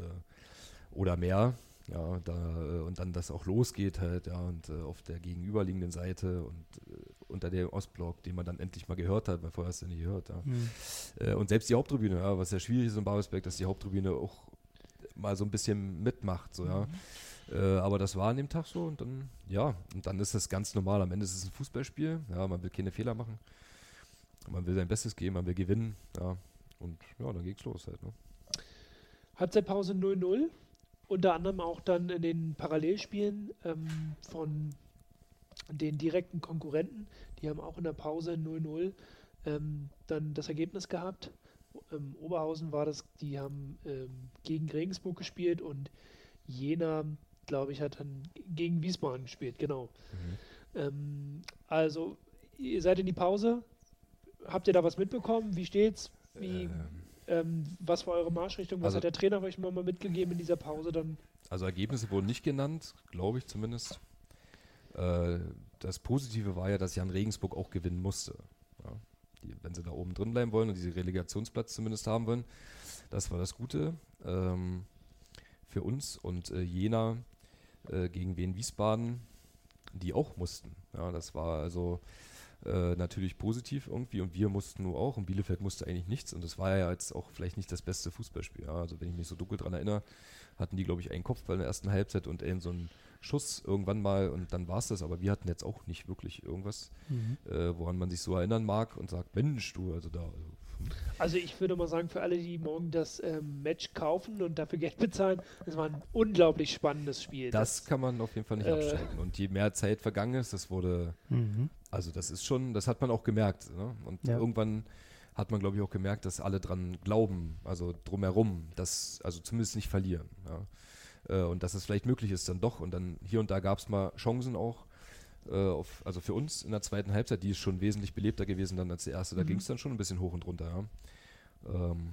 oder mehr. Ja, da, äh, und dann das auch losgeht halt, ja, und äh, auf der gegenüberliegenden Seite und äh, unter dem Ostblock, den man dann endlich mal gehört hat, weil vorher hast du nicht gehört, ja. Mhm. Äh, und selbst die Haupttribüne, ja, was ja schwierig ist in Babelsberg, dass die Haupttribüne auch mal so ein bisschen mitmacht, so, ja. Äh, aber das war an dem Tag so und dann, ja, und dann ist das ganz normal. Am Ende ist es ein Fußballspiel, ja, man will keine Fehler machen. Man will sein Bestes geben, man will gewinnen, ja. Und ja, dann geht's los halt, ne? Halbzeitpause 0-0. Unter anderem auch dann in den Parallelspielen ähm, von den direkten Konkurrenten. Die haben auch in der Pause 0-0 ähm, dann das Ergebnis gehabt. Ähm, Oberhausen war das, die haben ähm, gegen Regensburg gespielt und Jena, glaube ich, hat dann gegen Wiesbaden gespielt, genau. Ähm, also, ihr seid in die Pause. Habt ihr da was mitbekommen? Wie steht's? Wie, Ähm, ähm, was war eure Marschrichtung? Was Also- hat der Trainer euch nochmal mitgegeben in dieser Pause dann? Also Ergebnisse wurden nicht genannt, glaube ich zumindest. Äh, das Positive war ja, dass Jan Regensburg auch gewinnen musste. Ja. Die, wenn sie da oben drin bleiben wollen und diesen Relegationsplatz zumindest haben wollen. Das war das Gute ähm, für uns. Und äh, Jena äh, gegen Wien Wiesbaden, die auch mussten. Ja, das war also äh, natürlich positiv irgendwie und wir mussten nur auch und Bielefeld musste eigentlich nichts und das war ja jetzt auch vielleicht nicht das beste Fußballspiel. Ja. Also wenn ich mich so dunkel dran erinnere, hatten die, glaube ich, einen Kopfball in der ersten Halbzeit und eben so einen Schuss irgendwann mal und dann war es das. Aber wir hatten jetzt auch nicht wirklich irgendwas, Mhm. äh, woran man sich so erinnern mag und sagt, Mensch, du, also da. Also, Also ich würde mal sagen, für alle, die morgen das ähm, Match kaufen und dafür Geld bezahlen, das war ein unglaublich spannendes Spiel. das kann man auf jeden Fall nicht Äh. abstreiten. Und je mehr Zeit vergangen ist, das wurde, Mhm. also das ist schon, das hat man auch gemerkt. Ne? Und Ja. irgendwann hat man, glaube ich, auch gemerkt, dass alle dran glauben, also drumherum, dass, also zumindest nicht verlieren. Ja? Äh, und dass es vielleicht möglich ist dann doch. Und dann hier und da gab es mal Chancen auch. Äh, auf, also für uns in der zweiten Halbzeit, die ist schon wesentlich belebter gewesen dann als die erste. Da Mhm. ging es dann schon ein bisschen hoch und runter. Ja? Ähm,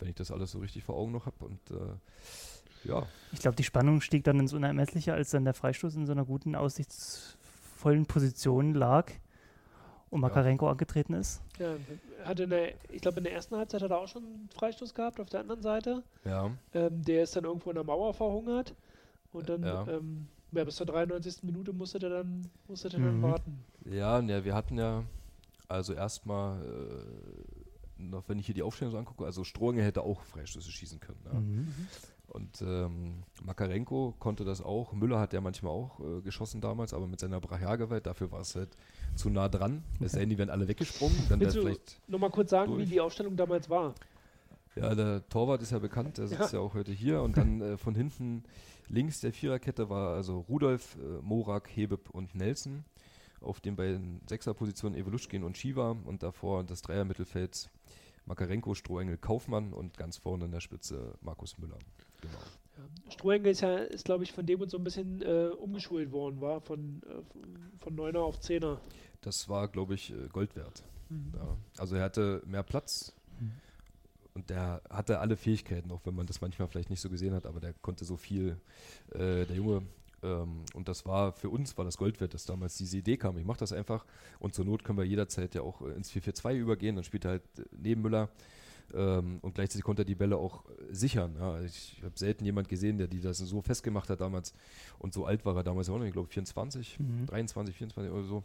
wenn ich das alles so richtig vor Augen noch habe. Und äh, ja, Ich glaube, die Spannung stieg dann ins Unermessliche, als dann der Freistoß in so einer guten, aussichtsvollen Position lag und Makarenko angetreten ist. ja, hat in der, ich glaube, in der ersten Halbzeit hat er auch schon einen Freistoß gehabt auf der anderen Seite. ja. Ähm, der ist dann irgendwo in der Mauer verhungert und dann Ja. ähm, ja, bis zur 93. Minute musste der dann, musste der dann Mhm. warten. Ja, ja, wir hatten ja, also erstmal, äh, noch wenn ich hier die Aufstellung so angucke, also Strohenge hätte auch Freistöße schießen können. Ja. Mhm. Und ähm, Makarenko konnte das auch. Müller hat ja manchmal auch äh, geschossen damals, aber mit seiner Brachialgewalt, dafür war es halt zu nah dran. Es sei denn, die wären alle weggesprungen, dann Willst du vielleicht. nochmal kurz sagen, durch. wie die Aufstellung damals war? Ja, der Torwart ist ja bekannt, der sitzt ja, ja auch heute hier. Und dann äh, von hinten links der Viererkette war also Rudolf, äh, Morak, Hebeb und Nelson. Auf den beiden Sechserpositionen Evoluschkin und Shiva. Und davor das Dreiermittelfeld Makarenko, Strohengel, Kaufmann und ganz vorne in der Spitze Markus Müller. Genau. Ja. Strohengel ist ja, ist glaube ich, von dem und so ein bisschen äh, umgeschult worden, war von, äh, von Neuner auf Zehner. Das war, glaube ich, äh, Gold wert. Mhm. Ja. Also er hatte mehr Platz mhm. und der hatte alle Fähigkeiten, auch wenn man das manchmal vielleicht nicht so gesehen hat, aber der konnte so viel. Äh, der Junge ähm, und das war für uns war das Gold wert, dass damals diese Idee kam. Ich mache das einfach und zur Not können wir jederzeit ja auch ins 4-4-2 übergehen. Dann spielt er halt neben Müller ähm, und gleichzeitig konnte er die Bälle auch sichern. Ja. Ich habe selten jemand gesehen, der die das so festgemacht hat damals und so alt war er damals auch noch, ich glaube 24, mhm. 23, 24 oder so.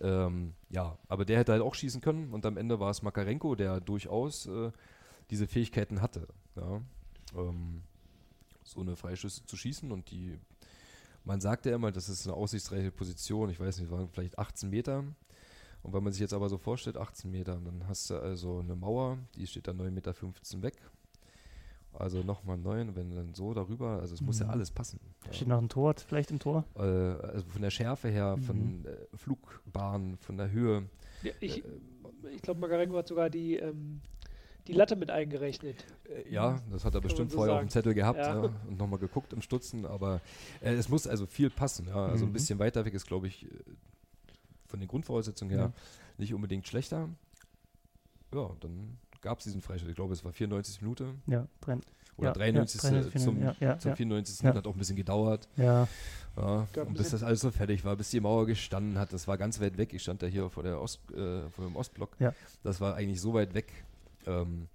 Ähm, ja, aber der hätte halt auch schießen können und am Ende war es Makarenko, der durchaus äh, diese Fähigkeiten hatte. Ja. Ähm, so eine Freischüsse zu schießen und die man sagt ja immer, das ist eine aussichtsreiche Position. Ich weiß nicht, waren vielleicht 18 Meter. Und wenn man sich jetzt aber so vorstellt, 18 Meter, dann hast du also eine Mauer, die steht dann 9,15 Meter weg. Also nochmal 9, wenn dann so darüber, also es mhm. muss ja mhm. alles passen. Steht noch ein Tor vielleicht im Tor? Äh, also von der Schärfe her, mhm. von äh, Flugbahn, von der Höhe. Ja, ich, äh, ich glaube, Magarenko hat sogar die ähm, die Latte mit eingerechnet. Äh, ja, das hat er Kann bestimmt so vorher sagen. auf dem Zettel gehabt ja. Ja, und nochmal geguckt im Stutzen, aber äh, es muss also viel passen. Ja. Also mhm. ein bisschen weiter weg ist, glaube ich, äh, von den Grundvoraussetzungen her nicht unbedingt schlechter. Ja, dann gab es diesen Freistoß. Ich glaube, es war 94 Minuten. Ja, drin. Oder ja, 93. Ja, 93 zum, ja, zum 94. Ja. Hat auch ein bisschen gedauert. Ja. ja und bis das alles so fertig war, bis die Mauer gestanden hat. Das war ganz weit weg. Ich stand da hier vor, der Ost, äh, vor dem Ostblock. Ja. Das war eigentlich so weit weg. Ähm,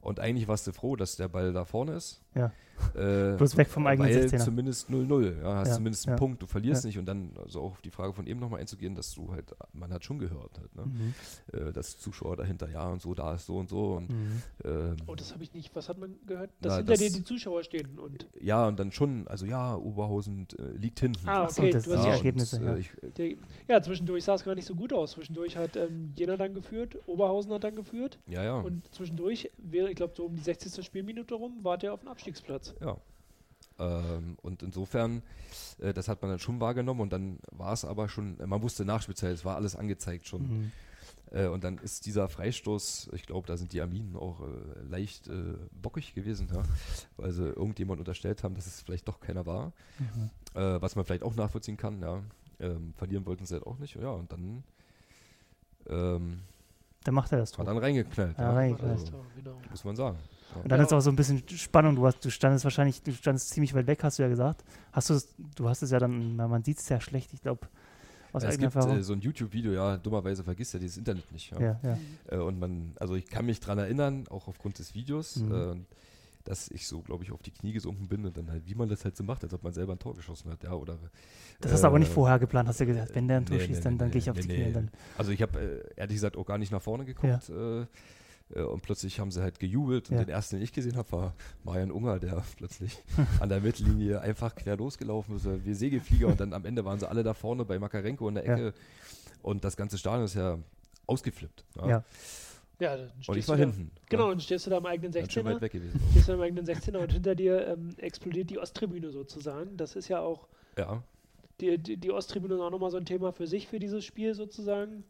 und eigentlich warst du froh, dass der Ball da vorne ist. Ja. Äh, Bloß weg vom eigenen weil 16er. zumindest 0-0. Ja, hast ja, zumindest einen ja. Punkt. Du verlierst nicht. Und dann, also auch auf die Frage von eben nochmal einzugehen, dass du halt, man hat schon gehört, halt, ne? mhm. äh, dass Zuschauer dahinter, ja und so, da ist so und so. Und, mhm. ähm, oh, das habe ich nicht. Was hat man gehört? Dass na, hinter das, dir die Zuschauer stehen. Und ja, und dann schon, also ja, Oberhausen äh, liegt hinten. Ah, okay, das, du hast die Ergebnisse. Und, äh, ich, der, ja, zwischendurch sah es gar nicht so gut aus. Zwischendurch hat ähm, Jena dann geführt, Oberhausen hat dann geführt. Ja, ja. Und zwischendurch, wäre, ich glaube, so um die 60. Spielminute rum, war der auf dem Abstiegsplatz. Ja. Ähm, und insofern, äh, das hat man dann schon wahrgenommen und dann war es aber schon, man wusste Nachspielzeit, es war alles angezeigt schon. Mhm. Äh, und dann ist dieser Freistoß, ich glaube, da sind die Aminen auch äh, leicht äh, bockig gewesen, ja, weil sie irgendjemand unterstellt haben, dass es vielleicht doch keiner war. Mhm. Äh, was man vielleicht auch nachvollziehen kann, ja. Ähm, verlieren wollten sie halt auch nicht. Ja, und dann ähm, dann macht er das Tor. Hat dann reingeknallt. Ja, ja. reingeknallt. Also, genau. Muss man sagen. Und dann ja. ist auch so ein bisschen Spannung. Du, hast, du standest wahrscheinlich, du standest ziemlich weit weg, hast du ja gesagt. Hast du du hast es ja dann, man sieht es ja schlecht, ich glaube. Aus ja, es gibt äh, so ein YouTube-Video, ja, dummerweise vergisst er dieses Internet nicht. Ja. Ja, ja. Äh, und man, also ich kann mich daran erinnern, auch aufgrund des Videos, mhm. äh, dass ich so, glaube ich, auf die Knie gesunken bin und dann halt, wie man das halt so macht, als ob man selber ein Tor geschossen hat, ja, oder. Das hast du aber nicht äh, vorher geplant, hast du gesagt, wenn der ein Tor nee, schießt, nee, dann, nee, dann gehe ich auf die Knie. Dann. Also ich habe ehrlich gesagt auch gar nicht nach vorne geguckt. Äh, und plötzlich haben sie halt gejubelt. Und ja. den ersten, den ich gesehen habe, war Marian Unger, der plötzlich an der Mittellinie einfach quer losgelaufen ist, wie Segelflieger. und dann am Ende waren sie alle da vorne bei Makarenko in der Ecke. Ja. Und das ganze Stadion ist ja ausgeflippt. Ja. ja. Ja, und ich war hinten. Genau, ja. und stehst du da am eigenen 16er. Schon weit weg gewesen. Stehst du am eigenen 16er und hinter dir ähm, explodiert die Osttribüne sozusagen. Das ist ja auch. Ja. Die, die, die Osttribüne ist auch nochmal so ein Thema für sich, für dieses Spiel sozusagen.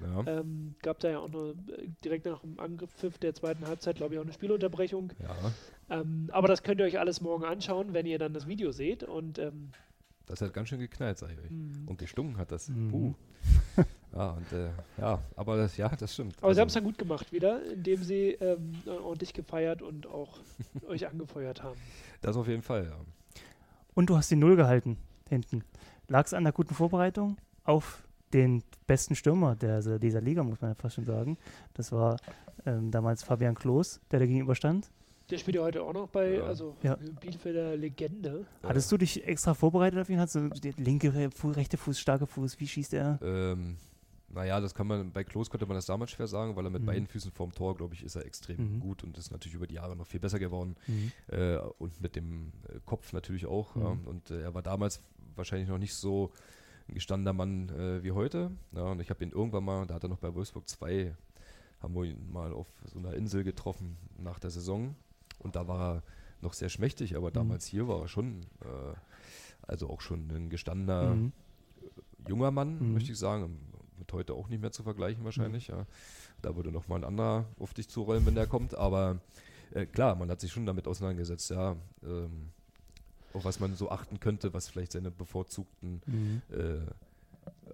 Ja. Ähm, gab da ja auch noch äh, direkt nach dem Angriff der zweiten Halbzeit, glaube ich, auch eine Spielunterbrechung. Ja. Ähm, aber das könnt ihr euch alles morgen anschauen, wenn ihr dann das Video seht. Und ähm, das hat ganz schön geknallt, sag ich euch. Mhm. Und gestunken hat das. Mhm. Puh. ja, und, äh, ja, aber das, ja, das stimmt. Aber also, sie haben es dann gut gemacht wieder, indem sie ähm, ordentlich gefeiert und auch euch angefeuert haben. Das auf jeden Fall, ja. Und du hast die Null gehalten hinten. Lag es an der guten Vorbereitung auf den besten Stürmer der, dieser Liga, muss man ja fast schon sagen. Das war ähm, damals Fabian Klos, der da gegenüberstand. Der spielt ja heute auch noch bei, ja. also ja. Bielefelder Legende. Hattest du dich extra vorbereitet auf ihn? Hast du der linke, Fuß, rechte Fuß, starke Fuß? Wie schießt er? Ähm, naja, das kann man, bei Klos konnte man das damals schwer sagen, weil er mit mhm. beiden Füßen vorm Tor, glaube ich, ist er extrem mhm. gut und ist natürlich über die Jahre noch viel besser geworden. Mhm. Äh, und mit dem äh, Kopf natürlich auch. Ja. Mhm. Und äh, er war damals wahrscheinlich noch nicht so ein gestandener Mann äh, wie heute. Ja, und ich habe ihn irgendwann mal, da hat er noch bei Wolfsburg 2 haben wir ihn mal auf so einer Insel getroffen nach der Saison. Und da war er noch sehr schmächtig, aber damals hier war er schon, äh, also auch schon ein gestandener Mhm. junger Mann, Mhm. möchte ich sagen. Mit heute auch nicht mehr zu vergleichen wahrscheinlich. Ja. Da würde noch mal ein anderer auf dich zurollen, wenn der kommt. Aber äh, klar, man hat sich schon damit auseinandergesetzt, ja. Ähm, auf was man so achten könnte, was vielleicht seine bevorzugten Mhm. äh,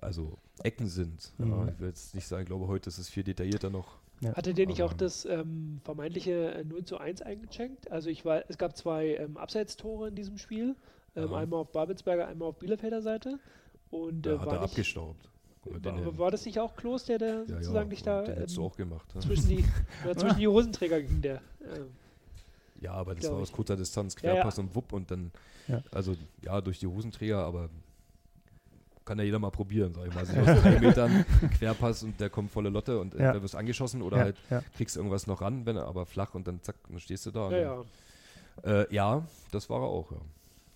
also Ecken sind. Ja, Mhm. ich will jetzt nicht sagen, ich glaube, heute ist es viel detaillierter noch. Ja. Hatte der nicht auch das ähm, vermeintliche äh, 0 zu 1 eingecheckt? Also ich war, es gab zwei ähm, Abseitstore in diesem Spiel. Ähm, Ja. Einmal auf Babelsberger, einmal auf Bielefelder Seite. Und Da äh, hat war, er nicht, abgestaubt. War, war das nicht auch Klos, der da ja, sozusagen ja, dich da den hättest du ähm, auch gemacht. Ja. zwischen, die, ja, zwischen die Hosenträger ging der? Ja, aber das war aus kurzer Distanz, Ja, ja. Querpass und Wupp und dann, Ja. also ja, durch die Hosenträger, aber kann ja jeder mal probieren, sag ich mal. Also aus drei Metern Querpass und der kommt volle Lotte und Ja. entweder wirst angeschossen oder ja, halt ja. kriegst irgendwas noch ran, wenn er aber flach und dann zack, dann stehst du da. ja, ja, Äh, ja, das war er auch, ja.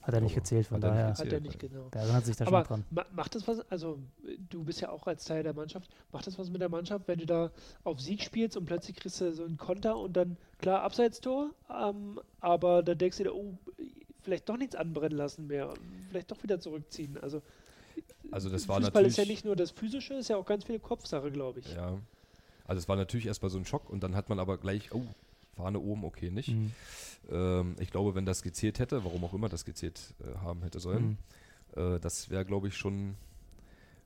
Hat er nicht gezählt, von hat er nicht daher. gezählt. hat er nicht genau. Da erinnert sich da Aber schon dran. ma macht das was, also äh, du bist ja auch als Teil der Mannschaft, macht das was mit der Mannschaft, wenn du da auf Sieg spielst und plötzlich kriegst du so einen Konter und dann, klar, Abseitstor, ähm, aber dann denkst du dir, oh, vielleicht doch nichts anbrennen lassen mehr, vielleicht doch wieder zurückziehen. Also, Also das war Fußball ist ja natürlich- nicht nur das Physische, ist ja auch ganz viel Kopfsache, glaube ich. Ja. Also es war natürlich erstmal so ein Schock und dann hat man aber gleich, oh, Fahne oben, okay, nicht. Mhm. Ähm, ich glaube, wenn das gezählt hätte, warum auch immer das gezählt äh, haben hätte sollen, Mhm. äh, das wäre, glaube ich, schon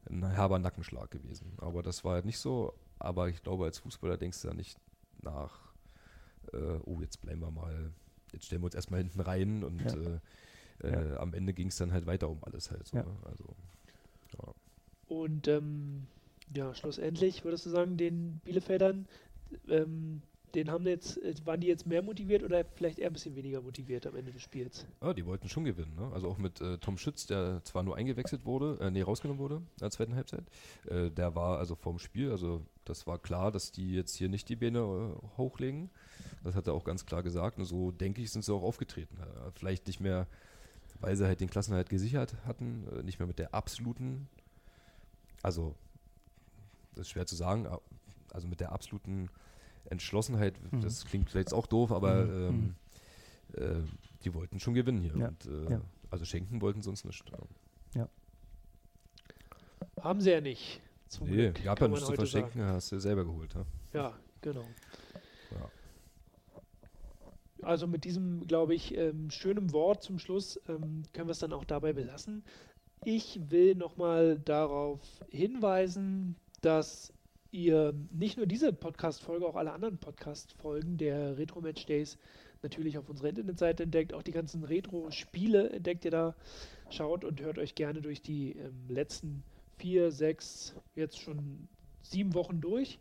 ein herber Nackenschlag gewesen. Aber das war halt nicht so. Aber ich glaube, als Fußballer denkst du ja nicht nach, äh, oh, jetzt bleiben wir mal, jetzt stellen wir uns erstmal hinten rein und Ja. äh, äh, am Ende ging es dann halt weiter um alles halt so. Ja. Ne? Also, ja. Und ähm, ja, schlussendlich würdest du sagen, den Bielefeldern, ähm, den haben jetzt, äh, waren die jetzt mehr motiviert oder vielleicht eher ein bisschen weniger motiviert am Ende des Spiels? Ja, die wollten schon gewinnen. Ne? Also auch mit äh, Tom Schütz, der zwar nur eingewechselt wurde, äh, nee, rausgenommen wurde in der zweiten Halbzeit. Äh, der war also vorm Spiel, also das war klar, dass die jetzt hier nicht die Beine äh, hochlegen. Das hat er auch ganz klar gesagt. Und so denke ich, sind sie auch aufgetreten. Äh, vielleicht nicht mehr, weil sie halt den Klassenhalt gesichert hatten, äh, nicht mehr mit der absoluten, also das ist schwer zu sagen, also mit der absoluten Entschlossenheit, Mhm. das klingt vielleicht auch doof, aber Mhm. ähm, äh, die wollten schon gewinnen hier. Ja, Und, äh, ja. Also schenken wollten sie uns nicht. Ja. Haben sie ja nicht. Zum Nee, Glück, gab ja nichts zu verschenken, hast du selber geholt. Ja? Sagen. Ja, genau. Ja. Also mit diesem, glaube ich, ähm, schönen Wort zum Schluss ähm, können wir es dann auch dabei belassen. Ich will nochmal darauf hinweisen, dass ihr nicht nur diese Podcast-Folge, auch alle anderen Podcast-Folgen der Retro Match Days natürlich auf unserer Internetseite entdeckt. Auch die ganzen Retro-Spiele entdeckt ihr da. Schaut und hört euch gerne durch die ähm, letzten vier, sechs, jetzt schon sieben Wochen durch.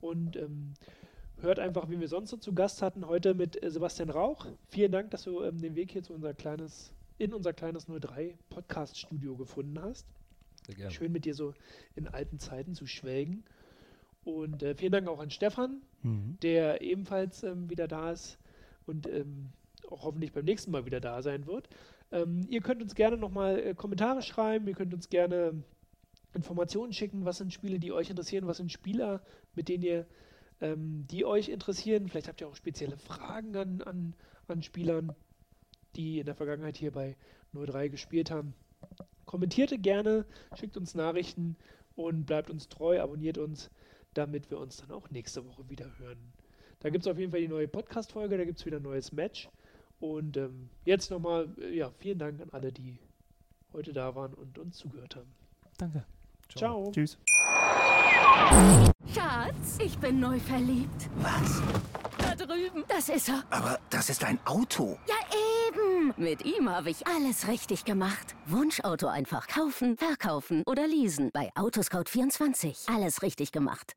Und ähm, hört einfach, wie wir sonst so zu Gast hatten, heute mit äh, Sebastian Rauch. Vielen Dank, dass du ähm, den Weg hier zu unser kleines, in unser kleines 03 Podcast-Studio gefunden hast. Sehr gerne. Schön mit dir so in alten Zeiten zu schwelgen. Und äh, vielen Dank auch an Stefan, Mhm. der ebenfalls ähm, wieder da ist und ähm, auch hoffentlich beim nächsten Mal wieder da sein wird. Ähm, ihr könnt uns gerne nochmal äh, Kommentare schreiben, ihr könnt uns gerne Informationen schicken, was sind Spiele, die euch interessieren, was sind Spieler, mit denen ihr, ähm, die euch interessieren. Vielleicht habt ihr auch spezielle Fragen an, an, an Spielern, die in der Vergangenheit hier bei 03 gespielt haben. Kommentierte gerne, schickt uns Nachrichten und bleibt uns treu, abonniert uns, damit wir uns dann auch nächste Woche wieder hören. Da gibt es auf jeden Fall die neue Podcast-Folge, da gibt es wieder ein neues Match. Und ähm, jetzt nochmal, äh, ja, vielen Dank an alle, die heute da waren und uns zugehört haben. Danke. Ciao. Tschüss. Schatz, ich bin neu verliebt. Was? Da drüben. Das ist er. Aber das ist ein Auto. Ja, eben. Mit ihm habe ich alles richtig gemacht. Wunschauto einfach kaufen, verkaufen oder leasen. Bei Autoscout24. Alles richtig gemacht.